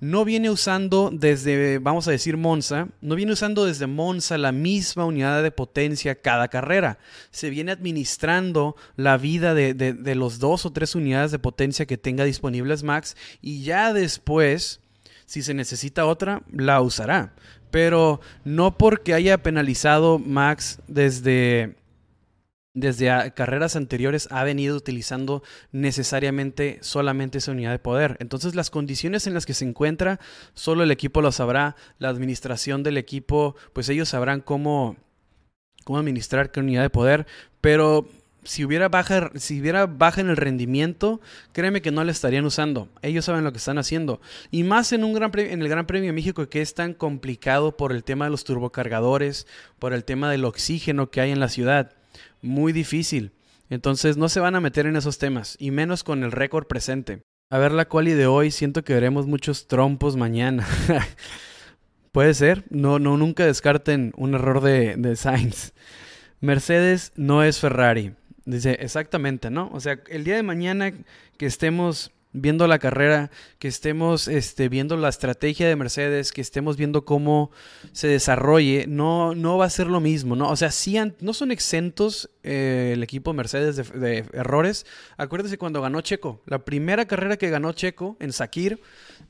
no viene usando desde, vamos a decir, Monza, no viene usando desde Monza la misma unidad de potencia cada carrera. Se viene administrando la vida de, de, los dos o tres unidades de potencia que tenga disponibles Max y ya después, si se necesita otra, la usará. Pero no porque haya penalizado Max desde desde carreras anteriores ha venido utilizando necesariamente solamente esa unidad de poder. Entonces las condiciones en las que se encuentra, solo el equipo lo sabrá, la administración del equipo, pues ellos sabrán cómo, cómo administrar qué unidad de poder, pero si hubiera baja, si hubiera baja en el rendimiento, créeme que no la estarían usando. Ellos saben lo que están haciendo. Y más en un gran en el Gran Premio de México que es tan complicado por el tema de los turbocargadores, por el tema del oxígeno que hay en la ciudad muy difícil. Entonces no se van a meter en esos temas, y menos con el récord presente. A ver la quali de hoy, siento que veremos muchos trompos mañana. Puede ser, no, no, nunca descarten un error de, de Sainz. Mercedes no es Ferrari. Dice, exactamente, ¿no? O sea, el día de mañana que estemos viendo la carrera, que estemos este, viendo la estrategia de Mercedes, que estemos viendo cómo se desarrolle, no, no va a ser lo mismo, ¿no? O sea, no son exentos eh, el equipo Mercedes de, errores. Acuérdese cuando ganó Checo, la primera carrera que ganó Checo en Sakir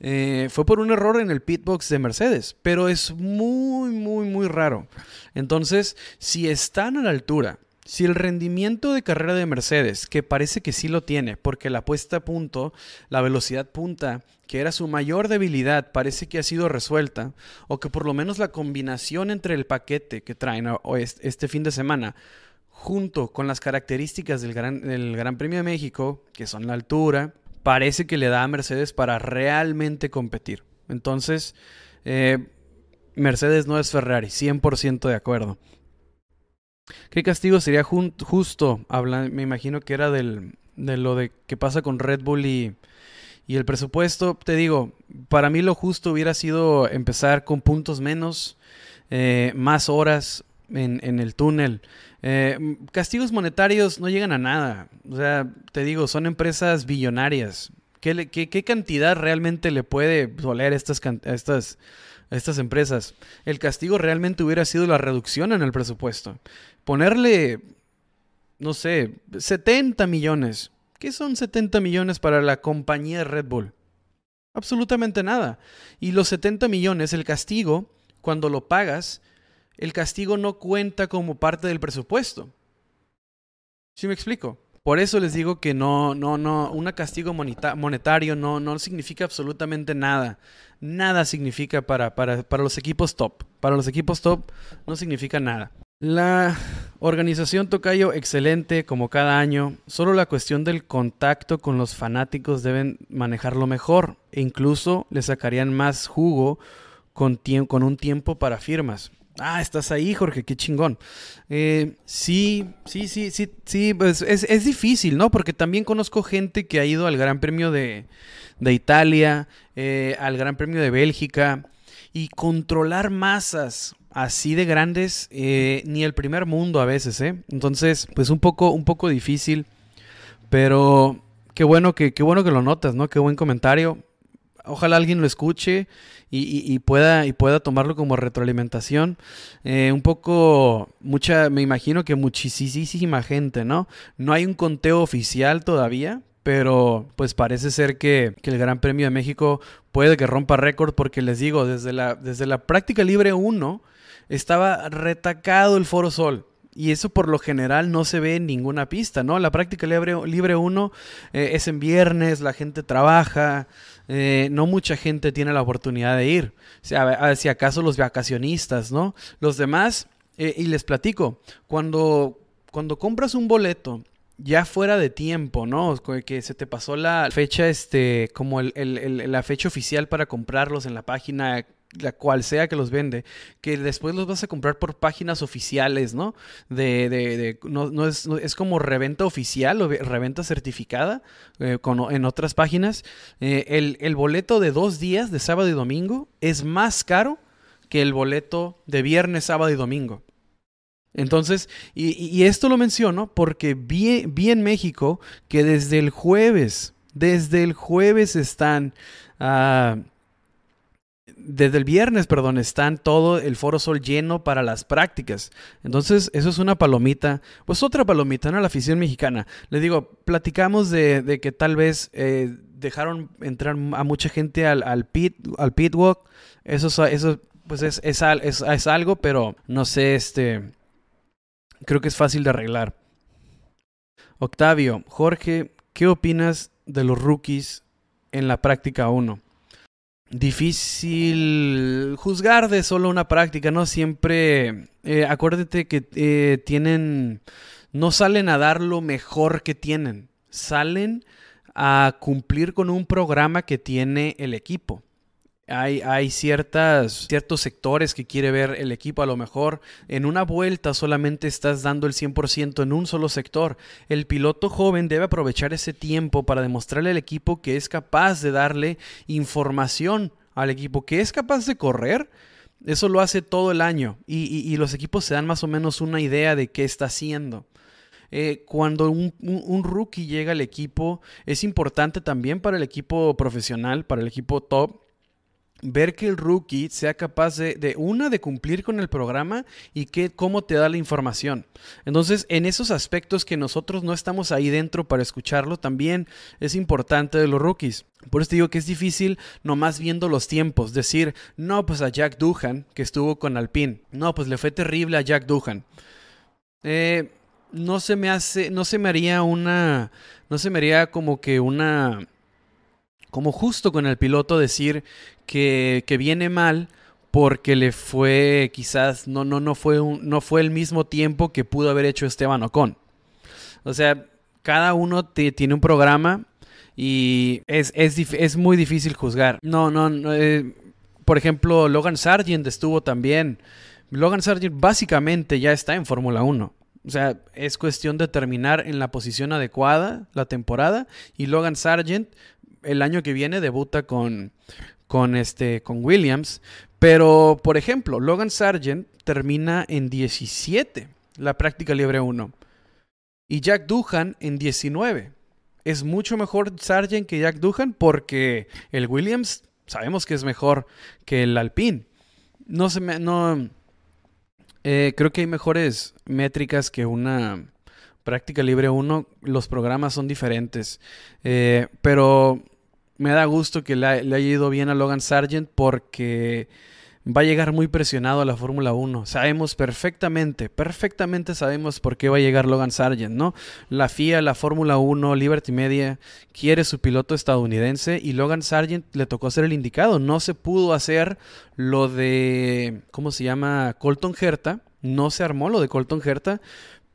eh, fue por un error en el pitbox de Mercedes, pero es muy, muy, muy raro. Entonces, si están a la altura si el rendimiento de carrera de Mercedes, que parece que sí lo tiene, porque la puesta a punto, la velocidad punta, que era su mayor debilidad, parece que ha sido resuelta, o que por lo menos la combinación entre el paquete que traen este fin de semana, junto con las características del Gran, Premio de México, que son la altura, parece que le da a Mercedes para realmente competir. Entonces, eh, Mercedes no es Ferrari, 100% de acuerdo. ¿Qué castigo sería justo? me imagino que era del, de lo de que pasa con Red Bull y, y, el presupuesto. Te digo, para mí lo justo hubiera sido empezar con puntos menos, eh, más horas en, el túnel. Eh, castigos monetarios no llegan a nada. O sea, te digo, son empresas billonarias. ¿Qué, qué, qué cantidad realmente le puede doler estas, estas, estas empresas? El castigo realmente hubiera sido la reducción en el presupuesto ponerle, no sé, 70 millones. ¿Qué son 70 millones para la compañía Red Bull? Absolutamente nada. Y los 70 millones, el castigo, cuando lo pagas, el castigo no cuenta como parte del presupuesto. ¿Sí me explico? Por eso les digo que no, no, no, un castigo monetario no, no significa absolutamente nada. Nada significa para, para, para los equipos top. Para los equipos top no significa nada. La organización Tocayo, excelente como cada año. Solo la cuestión del contacto con los fanáticos deben manejarlo mejor. E incluso le sacarían más jugo con, con un tiempo para firmas. Ah, estás ahí, Jorge, qué chingón. Eh, sí, sí, sí, sí, sí, pues es, difícil, ¿no? Porque también conozco gente que ha ido al Gran Premio de, Italia, eh, al Gran Premio de Bélgica, y controlar masas así de grandes, eh, ni el primer mundo a veces, ¿eh? Entonces, pues un poco, un poco difícil, pero qué bueno que, qué bueno que lo notas, ¿no? Qué buen comentario. Ojalá alguien lo escuche y, pueda, y pueda tomarlo como retroalimentación. Eh, un poco, mucha, me imagino que muchísima gente, ¿no? No hay un conteo oficial todavía, pero pues parece ser que, que, el Gran Premio de México puede que rompa récord porque les digo, desde la, desde la práctica libre 1 estaba retacado el Foro Sol. Y eso por lo general no se ve en ninguna pista, ¿no? La práctica libre, libre 1 eh, es en viernes, la gente trabaja, eh, no mucha gente tiene la oportunidad de ir. O sea, si acaso los vacacionistas, ¿no? Los demás, eh, y les platico, cuando, cuando compras un boleto ya fuera de tiempo, ¿no? Que se te pasó la fecha, este, como la fecha oficial para comprarlos en la página la cual sea que los vende, que después los vas a comprar por páginas oficiales, ¿no? De, de, de no, es, es, como reventa oficial o reventa certificada eh, en otras páginas. Eh, el, el, boleto de dos días, de sábado y domingo, es más caro que el boleto de viernes, sábado y domingo. Entonces, y, esto lo menciono porque vi, vi, en México que desde el jueves, desde el jueves están... Uh, desde el viernes, perdón, están todo el Foro Sol lleno para las prácticas. Entonces, eso es una palomita, pues otra palomita, ¿no? La afición mexicana. Les digo, platicamos de, que tal vez eh, dejaron entrar a mucha gente al, al, pit, al pitwalk. Eso, eso pues es, es, es, algo, pero no sé, este, creo que es fácil de arreglar. Octavio, Jorge, ¿qué opinas de los rookies en la práctica 1? Difícil juzgar de solo una práctica, ¿no? Siempre, eh, acuérdate que eh, tienen, no salen a dar lo mejor que tienen, salen a cumplir con un programa que tiene el equipo. Hay, ciertas, ciertos sectores que quiere ver el equipo. A lo mejor en una vuelta solamente estás dando el 100% en un solo sector. El piloto joven debe aprovechar ese tiempo para demostrarle al equipo que es capaz de darle información al equipo, que es capaz de correr. Eso lo hace todo el año y, y los equipos se dan más o menos una idea de qué está haciendo. eh, cuando un, rookie llega al equipo, es importante también para el equipo profesional, para el equipo top, ver que el rookie sea capaz de, una, de cumplir con el programa y que cómo te da la información. Entonces, en esos aspectos que nosotros no estamos ahí dentro para escucharlo, también es importante de los rookies. Por eso te digo que es difícil nomás viendo los tiempos, decir, no, pues a Jack Duhan, que estuvo con Alpine, no, pues le fue terrible a Jack Duhan. Eh, no se me hace, no se me haría una, no se me haría como que una como justo con el piloto decir que, viene mal porque le fue quizás no no no fue no fue el mismo tiempo que pudo haber hecho Esteban Ocon. O sea, cada uno tiene un programa y es, es, muy difícil juzgar. No, no, eh, por ejemplo, Logan Sargent estuvo también. Logan Sargent básicamente ya está en Fórmula 1. O sea, es cuestión de terminar en la posición adecuada la temporada y Logan Sargent el año que viene debuta con, con, este, con Williams. Pero, por ejemplo, Logan Sargent termina en 17 la práctica libre 1 y Jack Duhan en 19. Es mucho mejor Sargent que Jack Duhan porque el Williams sabemos que es mejor que el Alpine. No se me. No. Eh, creo que hay mejores métricas que una práctica libre 1. Los programas son diferentes. Eh, pero me da gusto que le, haya ido bien a Logan Sargent porque va a llegar muy presionado a la Fórmula 1. Sabemos perfectamente, perfectamente sabemos por qué va a llegar Logan Sargent, ¿no? La FIA, la Fórmula 1, Liberty Media quiere su piloto estadounidense y Logan Sargent le tocó ser el indicado. No se pudo hacer lo de, ¿cómo se llama? Colton Herta. No se armó lo de Colton Herta,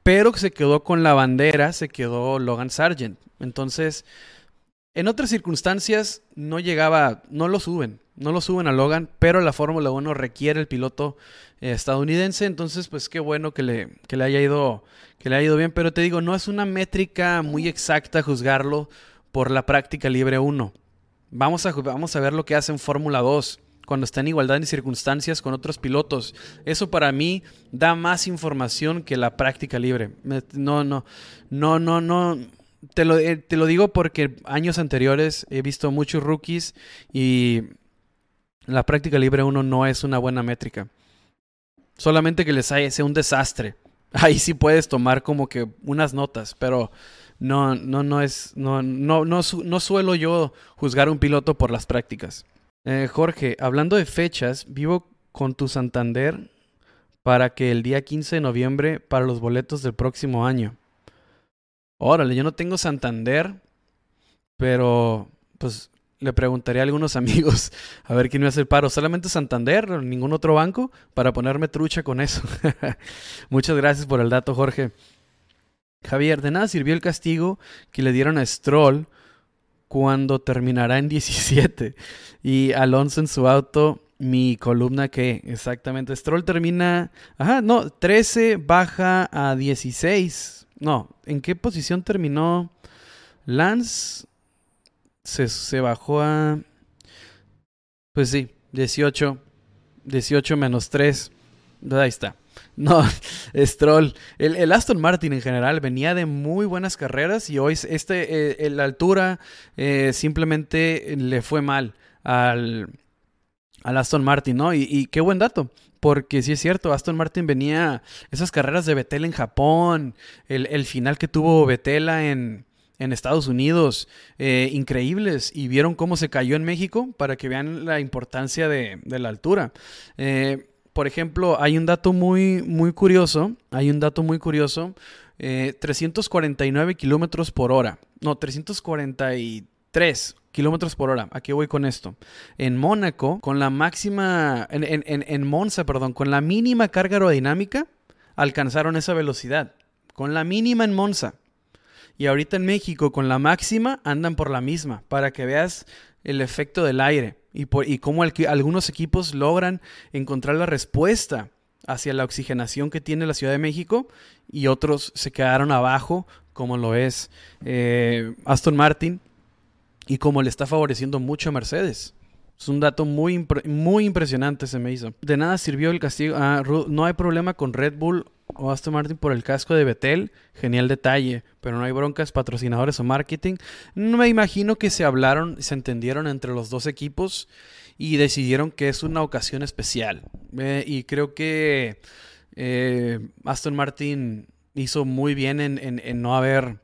pero se quedó con la bandera, se quedó Logan Sargent. Entonces, en otras circunstancias no llegaba, no lo suben, no lo suben a Logan, pero la Fórmula 1 requiere el piloto eh, estadounidense, entonces pues qué bueno que le, que le haya ido que le haya ido bien, pero te digo, no es una métrica muy exacta juzgarlo por la práctica libre 1. Vamos a, vamos a ver lo que hace en Fórmula 2 cuando está en igualdad de circunstancias con otros pilotos. Eso para mí da más información que la práctica libre. No, no, no, no, no te lo, eh, te lo digo porque años anteriores he visto muchos rookies y la práctica libre 1 no es una buena métrica. Solamente que les sea un desastre. Ahí sí puedes tomar como que unas notas, pero no, no, no es, no, no, no, no suelo yo juzgar a un piloto por las prácticas. Eh, Jorge, hablando de fechas, vivo con tu Santander para que el día 15 de noviembre para los boletos del próximo año. Órale, yo no tengo Santander, pero pues le preguntaré a algunos amigos a ver quién me hace el paro. Solamente Santander, ningún otro banco, para ponerme trucha con eso. Muchas gracias por el dato, Jorge. Javier, de nada sirvió el castigo que le dieron a Stroll cuando terminará en 17. Y Alonso en su auto, mi columna que exactamente. Stroll termina, ajá, no, 13 baja a 16 no, ¿en qué posición terminó Lance? Se, bajó a... Pues sí, 18. 18 menos 3. Ahí está. No, Stroll. El, el, Aston Martin en general venía de muy buenas carreras y hoy este, eh, la altura eh, simplemente le fue mal al, al Aston Martin, ¿no? Y, y, qué buen dato. Porque sí es cierto, Aston Martin venía esas carreras de Vettel en Japón, el, final que tuvo Vettel en, en Estados Unidos, eh, increíbles. Y vieron cómo se cayó en México para que vean la importancia de, la altura. Eh, por ejemplo, hay un dato muy, muy curioso. Hay un dato muy curioso. 349 eh, kilómetros por hora. No, 343 kilómetros por hora. Aquí voy con esto. En Mónaco, con la máxima, en, en, en, Monza, perdón, con la mínima carga aerodinámica, alcanzaron esa velocidad. Con la mínima en Monza. Y ahorita en México, con la máxima, andan por la misma, para que veas el efecto del aire y, por, y cómo algunos equipos logran encontrar la respuesta hacia la oxigenación que tiene la Ciudad de México y otros se quedaron abajo, como lo es eh, Aston Martin y como le está favoreciendo mucho a Mercedes. Es un dato muy, muy impresionante se me hizo. De nada sirvió el castigo. Ah, no hay problema con Red Bull o Aston Martin por el casco de Betel, genial detalle, pero no hay broncas, patrocinadores o marketing. Me imagino que se hablaron, se entendieron entre los dos equipos y decidieron que es una ocasión especial. Eh, y creo que eh, Aston Martin hizo muy bien en, no haber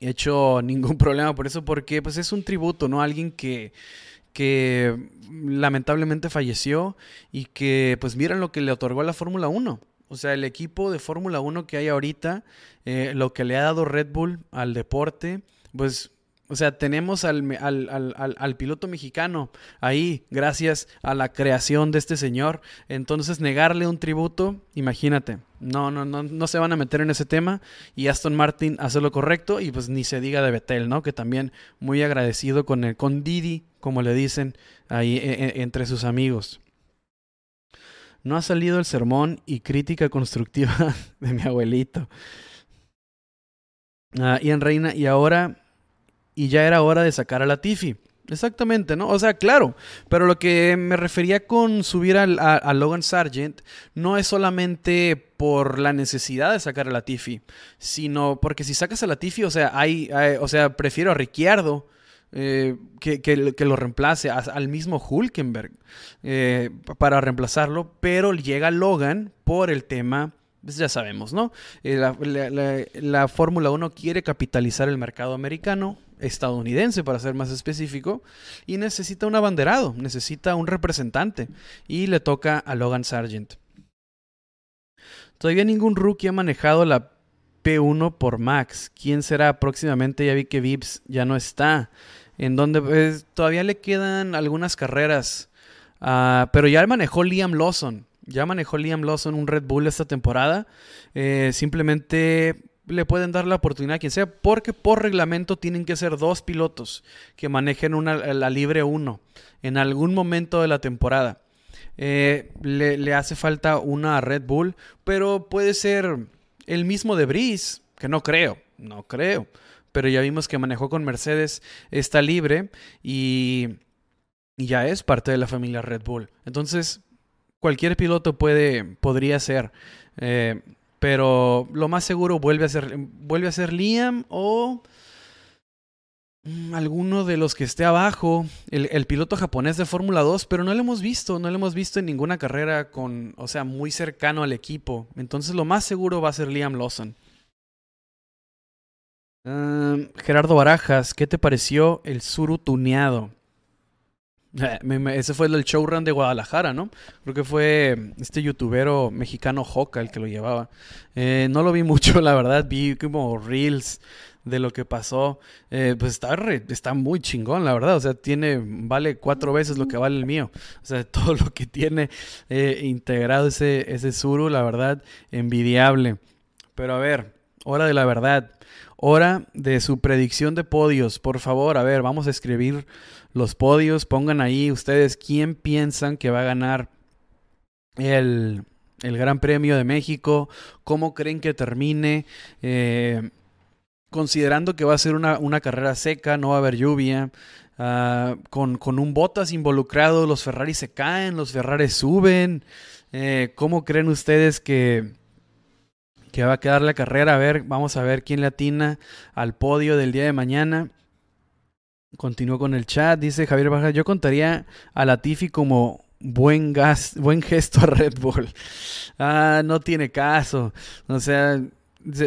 hecho ningún problema por eso, porque pues es un tributo, ¿no? Alguien que que lamentablemente falleció y que pues miren lo que le otorgó a la Fórmula 1. O sea, el equipo de Fórmula 1 que hay ahorita, eh, lo que le ha dado Red Bull al deporte, pues, o sea, tenemos al, al, piloto mexicano ahí, gracias a la creación de este señor. Entonces, negarle un tributo, imagínate, no, no, no, no se van a meter en ese tema. Y Aston Martin hace lo correcto y pues ni se diga de Betel, ¿no? Que también muy agradecido con, el, con Didi, como le dicen ahí e, e, entre sus amigos. No ha salido el sermón y crítica constructiva de mi abuelito. Ah, y en Reina, y ahora, y ya era hora de sacar a la Tiffy. Exactamente, ¿no? O sea, claro, pero lo que me refería con subir a, Logan Sargent no es solamente por la necesidad de sacar a la Tiffy, sino porque si sacas a la Tiffy, o sea, hay, o sea, prefiero a Ricciardo eh, que, que, lo reemplace al mismo Hulkenberg eh, para reemplazarlo, pero llega Logan por el tema, pues ya sabemos, ¿no? Eh, la, Fórmula 1 quiere capitalizar el mercado americano, estadounidense para ser más específico, y necesita un abanderado, necesita un representante, y le toca a Logan Sargent. Todavía ningún rookie ha manejado la P1 por Max. ¿Quién será próximamente? Ya vi que Vips ya no está en donde pues, todavía le quedan algunas carreras. Ah, pero ya manejó Liam Lawson. Ya manejó Liam Lawson un Red Bull esta temporada. Eh, simplemente le pueden dar la oportunidad a quien sea, porque por reglamento tienen que ser dos pilotos que manejen una, la libre 1 en algún momento de la temporada. Eh, le, hace falta una Red Bull, pero puede ser el mismo de Brice, que no creo, no creo pero ya vimos que manejó con Mercedes, está libre y, ya es parte de la familia Red Bull. Entonces, cualquier piloto puede, podría ser. Eh, pero lo más seguro vuelve a ser, vuelve a ser Liam o mm, alguno de los que esté abajo, el, el piloto japonés de Fórmula 2, pero no lo hemos visto, no lo hemos visto en ninguna carrera con, o sea, muy cercano al equipo. Entonces lo más seguro va a ser Liam Lawson. Gerardo Barajas, ¿qué te pareció el suru tuneado? Eh, ese fue el showrun de Guadalajara, ¿no? Creo que fue este youtubero mexicano Joca el que lo llevaba. Eh, no lo vi mucho, la verdad. Vi como reels de lo que pasó. Eh, pues está, está muy chingón, la verdad. O sea, tiene, vale cuatro veces lo que vale el mío. O sea, todo lo que tiene integrado ese, ese Suru, la verdad, envidiable. Pero a ver, hora de la verdad. Hora de su predicción de podios. Por favor, a ver, vamos a escribir los podios. Pongan ahí ustedes quién piensan que va a ganar el, Gran Premio de México. ¿Cómo creen que termine? Eh, considerando que va a ser una, carrera seca, no va a haber lluvia. Ah, con, con, un Botas involucrado, los Ferrari se caen, los Ferrari suben. Eh, ¿Cómo creen ustedes que, que va a quedar la carrera. A ver, vamos a ver quién le atina al podio del día de mañana. Continúo con el chat. Dice Javier Baja, yo contaría a Latifi como buen, gas, buen gesto a Red Bull. Ah, no tiene caso. O sea,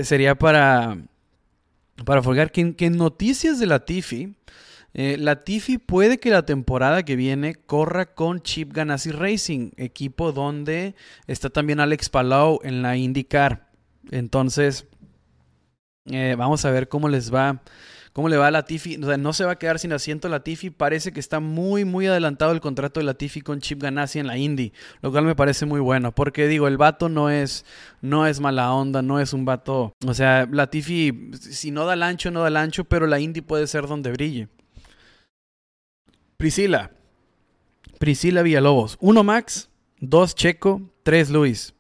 sería para, para folgar que, en noticias de Latifi, eh, Latifi puede que la temporada que viene corra con Chip Ganassi Racing, equipo donde está también Alex Palau en la IndyCar. Entonces, eh, vamos a ver cómo les va. ¿Cómo le va a Latifi? O sea, no se va a quedar sin asiento Latifi. Parece que está muy, muy adelantado el contrato de Latifi con Chip Ganassi en la Indy. Lo cual me parece muy bueno. Porque digo, el vato no es, no es mala onda, no es un vato. O sea, Latifi, si no da el ancho, no da el ancho, pero la Indy puede ser donde brille. Priscila. Priscila Villalobos. Uno Max, dos Checo, tres Luis.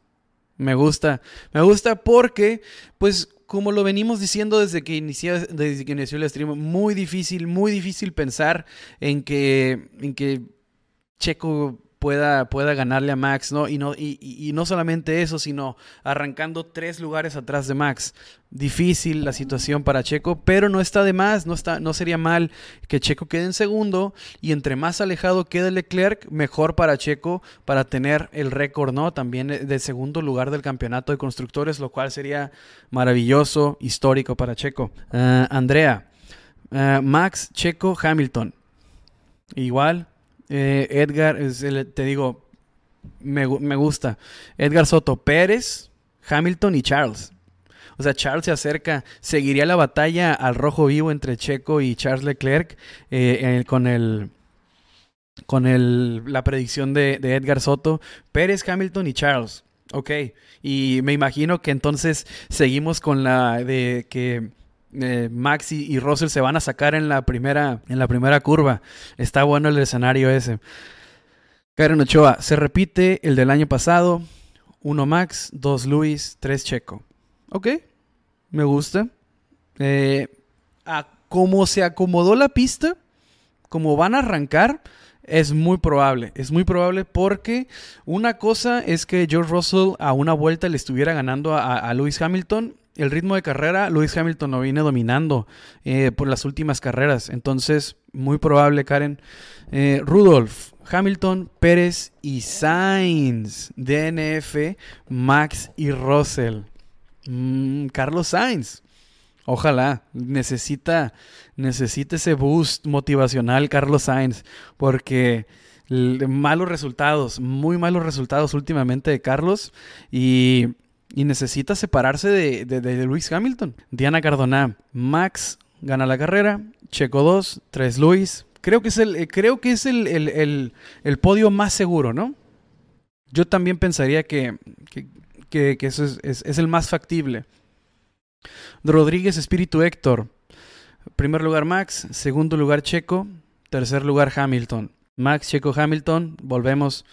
Me gusta, me gusta porque, pues, como lo venimos diciendo desde que, inició, desde que inició el stream, muy difícil, muy difícil pensar en que, en que Checo pueda, pueda ganarle a Max, ¿no? Y, no y, no solamente eso, sino arrancando tres lugares atrás de Max. Difícil la situación para Checo, pero no está de más, no, está, no sería mal que Checo quede en segundo y entre más alejado quede Leclerc, mejor para Checo para tener el récord, ¿no? También de segundo lugar del campeonato de constructores, lo cual sería maravilloso, histórico para Checo. Ah, Andrea, ah, Max, Checo, Hamilton. Igual, eh, Edgar, te digo, me, gusta. Edgar Soto, Pérez, Hamilton y Charles. O sea, Charles se acerca, seguiría la batalla al rojo vivo entre Checo y Charles Leclerc eh, con el con el, la predicción de, de, Edgar Soto, Pérez, Hamilton y Charles. Ok, y me imagino que entonces seguimos con la de que eh, Max y, Russell se van a sacar en la primera, en la primera curva. Está bueno el escenario ese. Karen Ochoa, se repite el del año pasado. Uno Max, dos Luis, tres Checo. Ok, me gusta. Eh, a como se acomodó la pista, como van a arrancar, es muy probable. Es muy probable porque una cosa es que George Russell a una vuelta le estuviera ganando a, a Lewis Hamilton el ritmo de carrera, Lewis Hamilton lo viene dominando eh, por las últimas carreras. Entonces, muy probable, Karen. Eh, Rudolf, Hamilton, Pérez y Sainz. DNF, Max y Russell. Mm, Carlos Sainz. Ojalá, necesita, necesita ese boost motivacional Carlos Sainz, porque malos resultados, muy malos resultados últimamente de Carlos y y necesita separarse de, de, Luis Hamilton. Diana Cardona, Max gana la carrera, Checo 2, 3 Luis. Creo que es el, eh, creo que es el, el, podio más seguro, ¿no? Yo también pensaría que, que, que, eso es, es, el más factible. Rodríguez Espíritu Héctor. Primer lugar Max, segundo lugar Checo, tercer lugar Hamilton. Max, Checo, Hamilton, volvemos.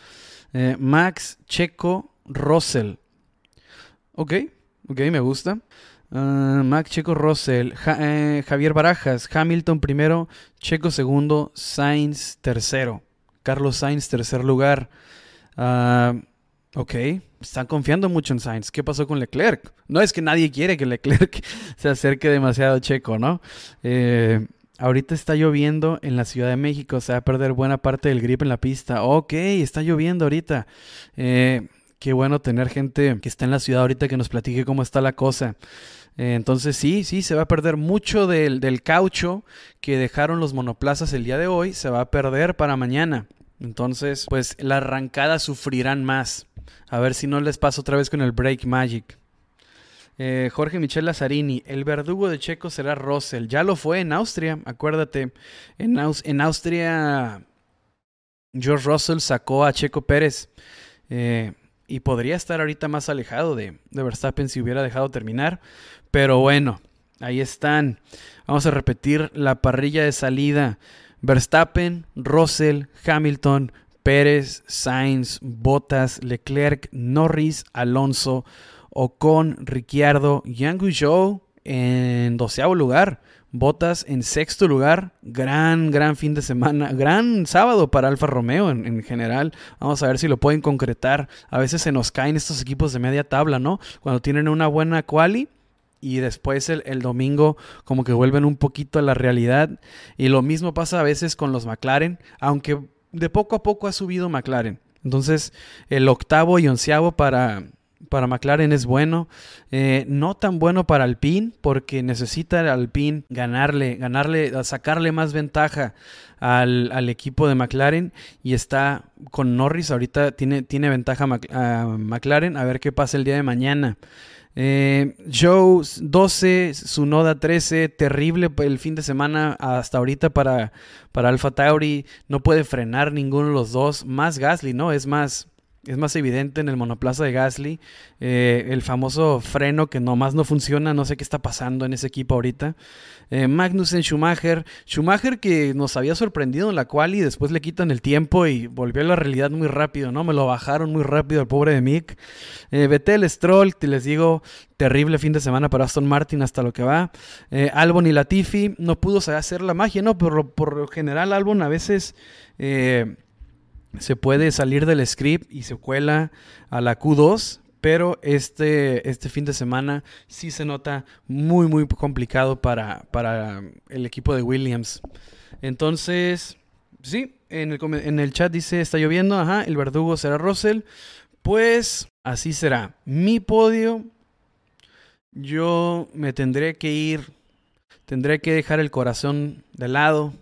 Eh, Max, Checo, Russell. Ok, ok, me gusta. Uh, Mac Checo Russell, eh, Javier Barajas, Hamilton primero, Checo segundo, Sainz tercero, Carlos Sainz tercer lugar. Uh, ok, están confiando mucho en Sainz. ¿Qué pasó con Leclerc? No es que nadie quiere que Leclerc se acerque demasiado a Checo, ¿no? Eh, ahorita está lloviendo en la Ciudad de México, se va a perder buena parte del grip en la pista. Ok, está lloviendo ahorita. Eh, qué bueno tener gente que está en la ciudad ahorita que nos platique cómo está la cosa. Eh, entonces sí, sí, se va a perder mucho del, del caucho que dejaron los monoplazas el día de hoy, se va a perder para mañana. Entonces, pues la arrancada sufrirán más. A ver si no les pasa otra vez con el Break Magic. Eh, Jorge Michel Lazzarini, el verdugo de Checo será Russell. Ya lo fue en Austria, acuérdate. En, en Austria, George Russell sacó a Checo Pérez. Eh, y podría estar ahorita más alejado de, Verstappen si hubiera dejado terminar. Pero bueno, ahí están. Vamos a repetir la parrilla de salida. Verstappen, Russell, Hamilton, Pérez, Sainz, Bottas, Leclerc, Norris, Alonso, Ocon, Ricciardo, Yang Zhou en doceavo lugar. Botas en sexto lugar. Gran, gran fin de semana. Gran sábado para Alfa Romeo en, general. Vamos a ver si lo pueden concretar. A veces se nos caen estos equipos de media tabla, ¿no? Cuando tienen una buena quali y después el, el, domingo como que vuelven un poquito a la realidad. Y lo mismo pasa a veces con los McLaren, aunque de poco a poco ha subido McLaren. Entonces el octavo y onceavo para, para McLaren es bueno. Eh, no tan bueno para Alpine porque necesita Alpine ganarle, ganarle, sacarle más ventaja al, equipo de McLaren y está con Norris. Ahorita tiene, tiene ventaja a McLaren. A ver qué pasa el día de mañana. Eh, Joe 12, Sunoda 13, terrible el fin de semana hasta ahorita para, para Alfa Tauri. No puede frenar ninguno de los dos. Más Gasly, ¿no? Es más, es más evidente en el monoplaza de Gasly. Eh, el famoso freno que nomás no funciona. No sé qué está pasando en ese equipo ahorita. Eh, Magnussen, Schumacher. Schumacher que nos había sorprendido en la cual y después le quitan el tiempo y volvió a la realidad muy rápido, ¿no? Me lo bajaron muy rápido al pobre de Mick. Eh, Vettel, Stroll, te les digo, terrible fin de semana para Aston Martin hasta lo que va. Eh, Albon y Latifi, no pudo hacer la magia, ¿no? Pero por lo general Albon a veces se puede salir del script y se cuela a la Q2, pero este, este fin de semana sí se nota muy, muy complicado para, para el equipo de Williams. Entonces, sí, en el, en el chat dice, está lloviendo, ajá, el verdugo será Russell. Pues así será. Mi podio, yo me tendré que ir, tendré que dejar el corazón de lado.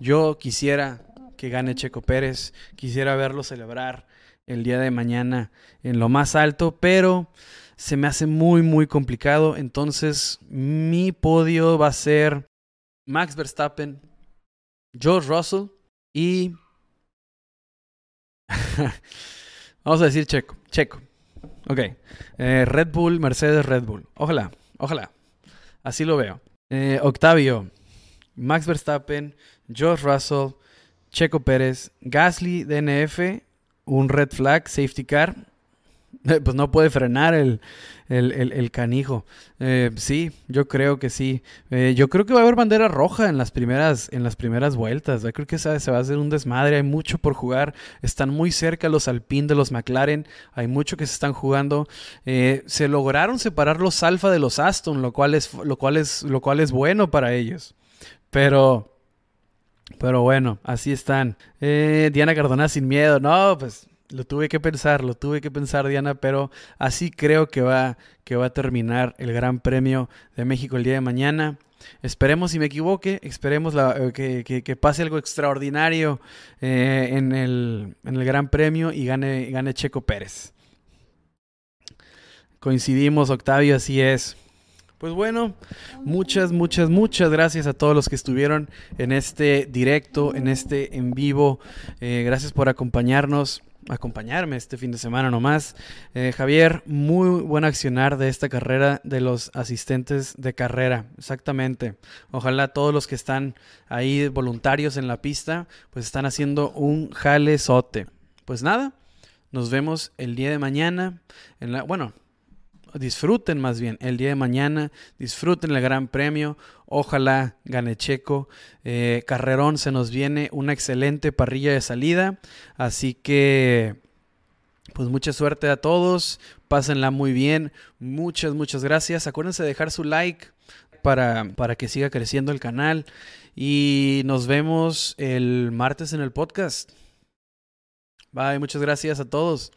Yo quisiera que gane Checo Pérez, quisiera verlo celebrar el día de mañana en lo más alto, pero se me hace muy, muy complicado. Entonces, mi podio va a ser Max Verstappen, George Russell y... Vamos a decir Checo, Checo. Ok. Eh, Red Bull, Mercedes, Red Bull. Ojalá, ojalá. Así lo veo. Eh, Octavio, Max Verstappen, George Russell, Checo Pérez, Gasly, DNF, un red flag, safety car. Pues no puede frenar el, el, canijo. Eh, sí, yo creo que sí. Eh, yo creo que va a haber bandera roja en las primeras, en las primeras vueltas. Yo creo que se, va a hacer un desmadre. Hay mucho por jugar. Están muy cerca los Alpine de los McLaren. Hay mucho que se están jugando. Eh, se lograron separar los Alfa de los Aston, lo cual es, lo cual es, lo cual es bueno para ellos. Pero pero bueno, así están. Eh, Diana Cardona sin miedo. No, pues lo tuve que pensar, lo tuve que pensar, Diana, pero así creo que va, que va a terminar el Gran Premio de México el día de mañana. Esperemos si me equivoque, esperemos eh, que, pase algo extraordinario eh, en, el, en, el, Gran Premio y gane, gane Checo Pérez. Coincidimos, Octavio, así es. Pues bueno, muchas, muchas, muchas gracias a todos los que estuvieron en este directo, en este en vivo. Eh, gracias por acompañarnos, acompañarme este fin de semana nomás. Eh, Javier, muy buen accionar de esta carrera de los asistentes de carrera, exactamente. Ojalá todos los que están ahí voluntarios en la pista, pues están haciendo un jalezote. Pues nada, nos vemos el día de mañana. En la, bueno, disfruten más bien el día de mañana, disfruten el Gran Premio, ojalá gane Checo. Eh, Carrerón se nos viene una excelente parrilla de salida, así que pues mucha suerte a todos, pásenla muy bien, muchas, muchas gracias. Acuérdense de dejar su like para, para que siga creciendo el canal y nos vemos el martes en el podcast. Bye, muchas gracias a todos.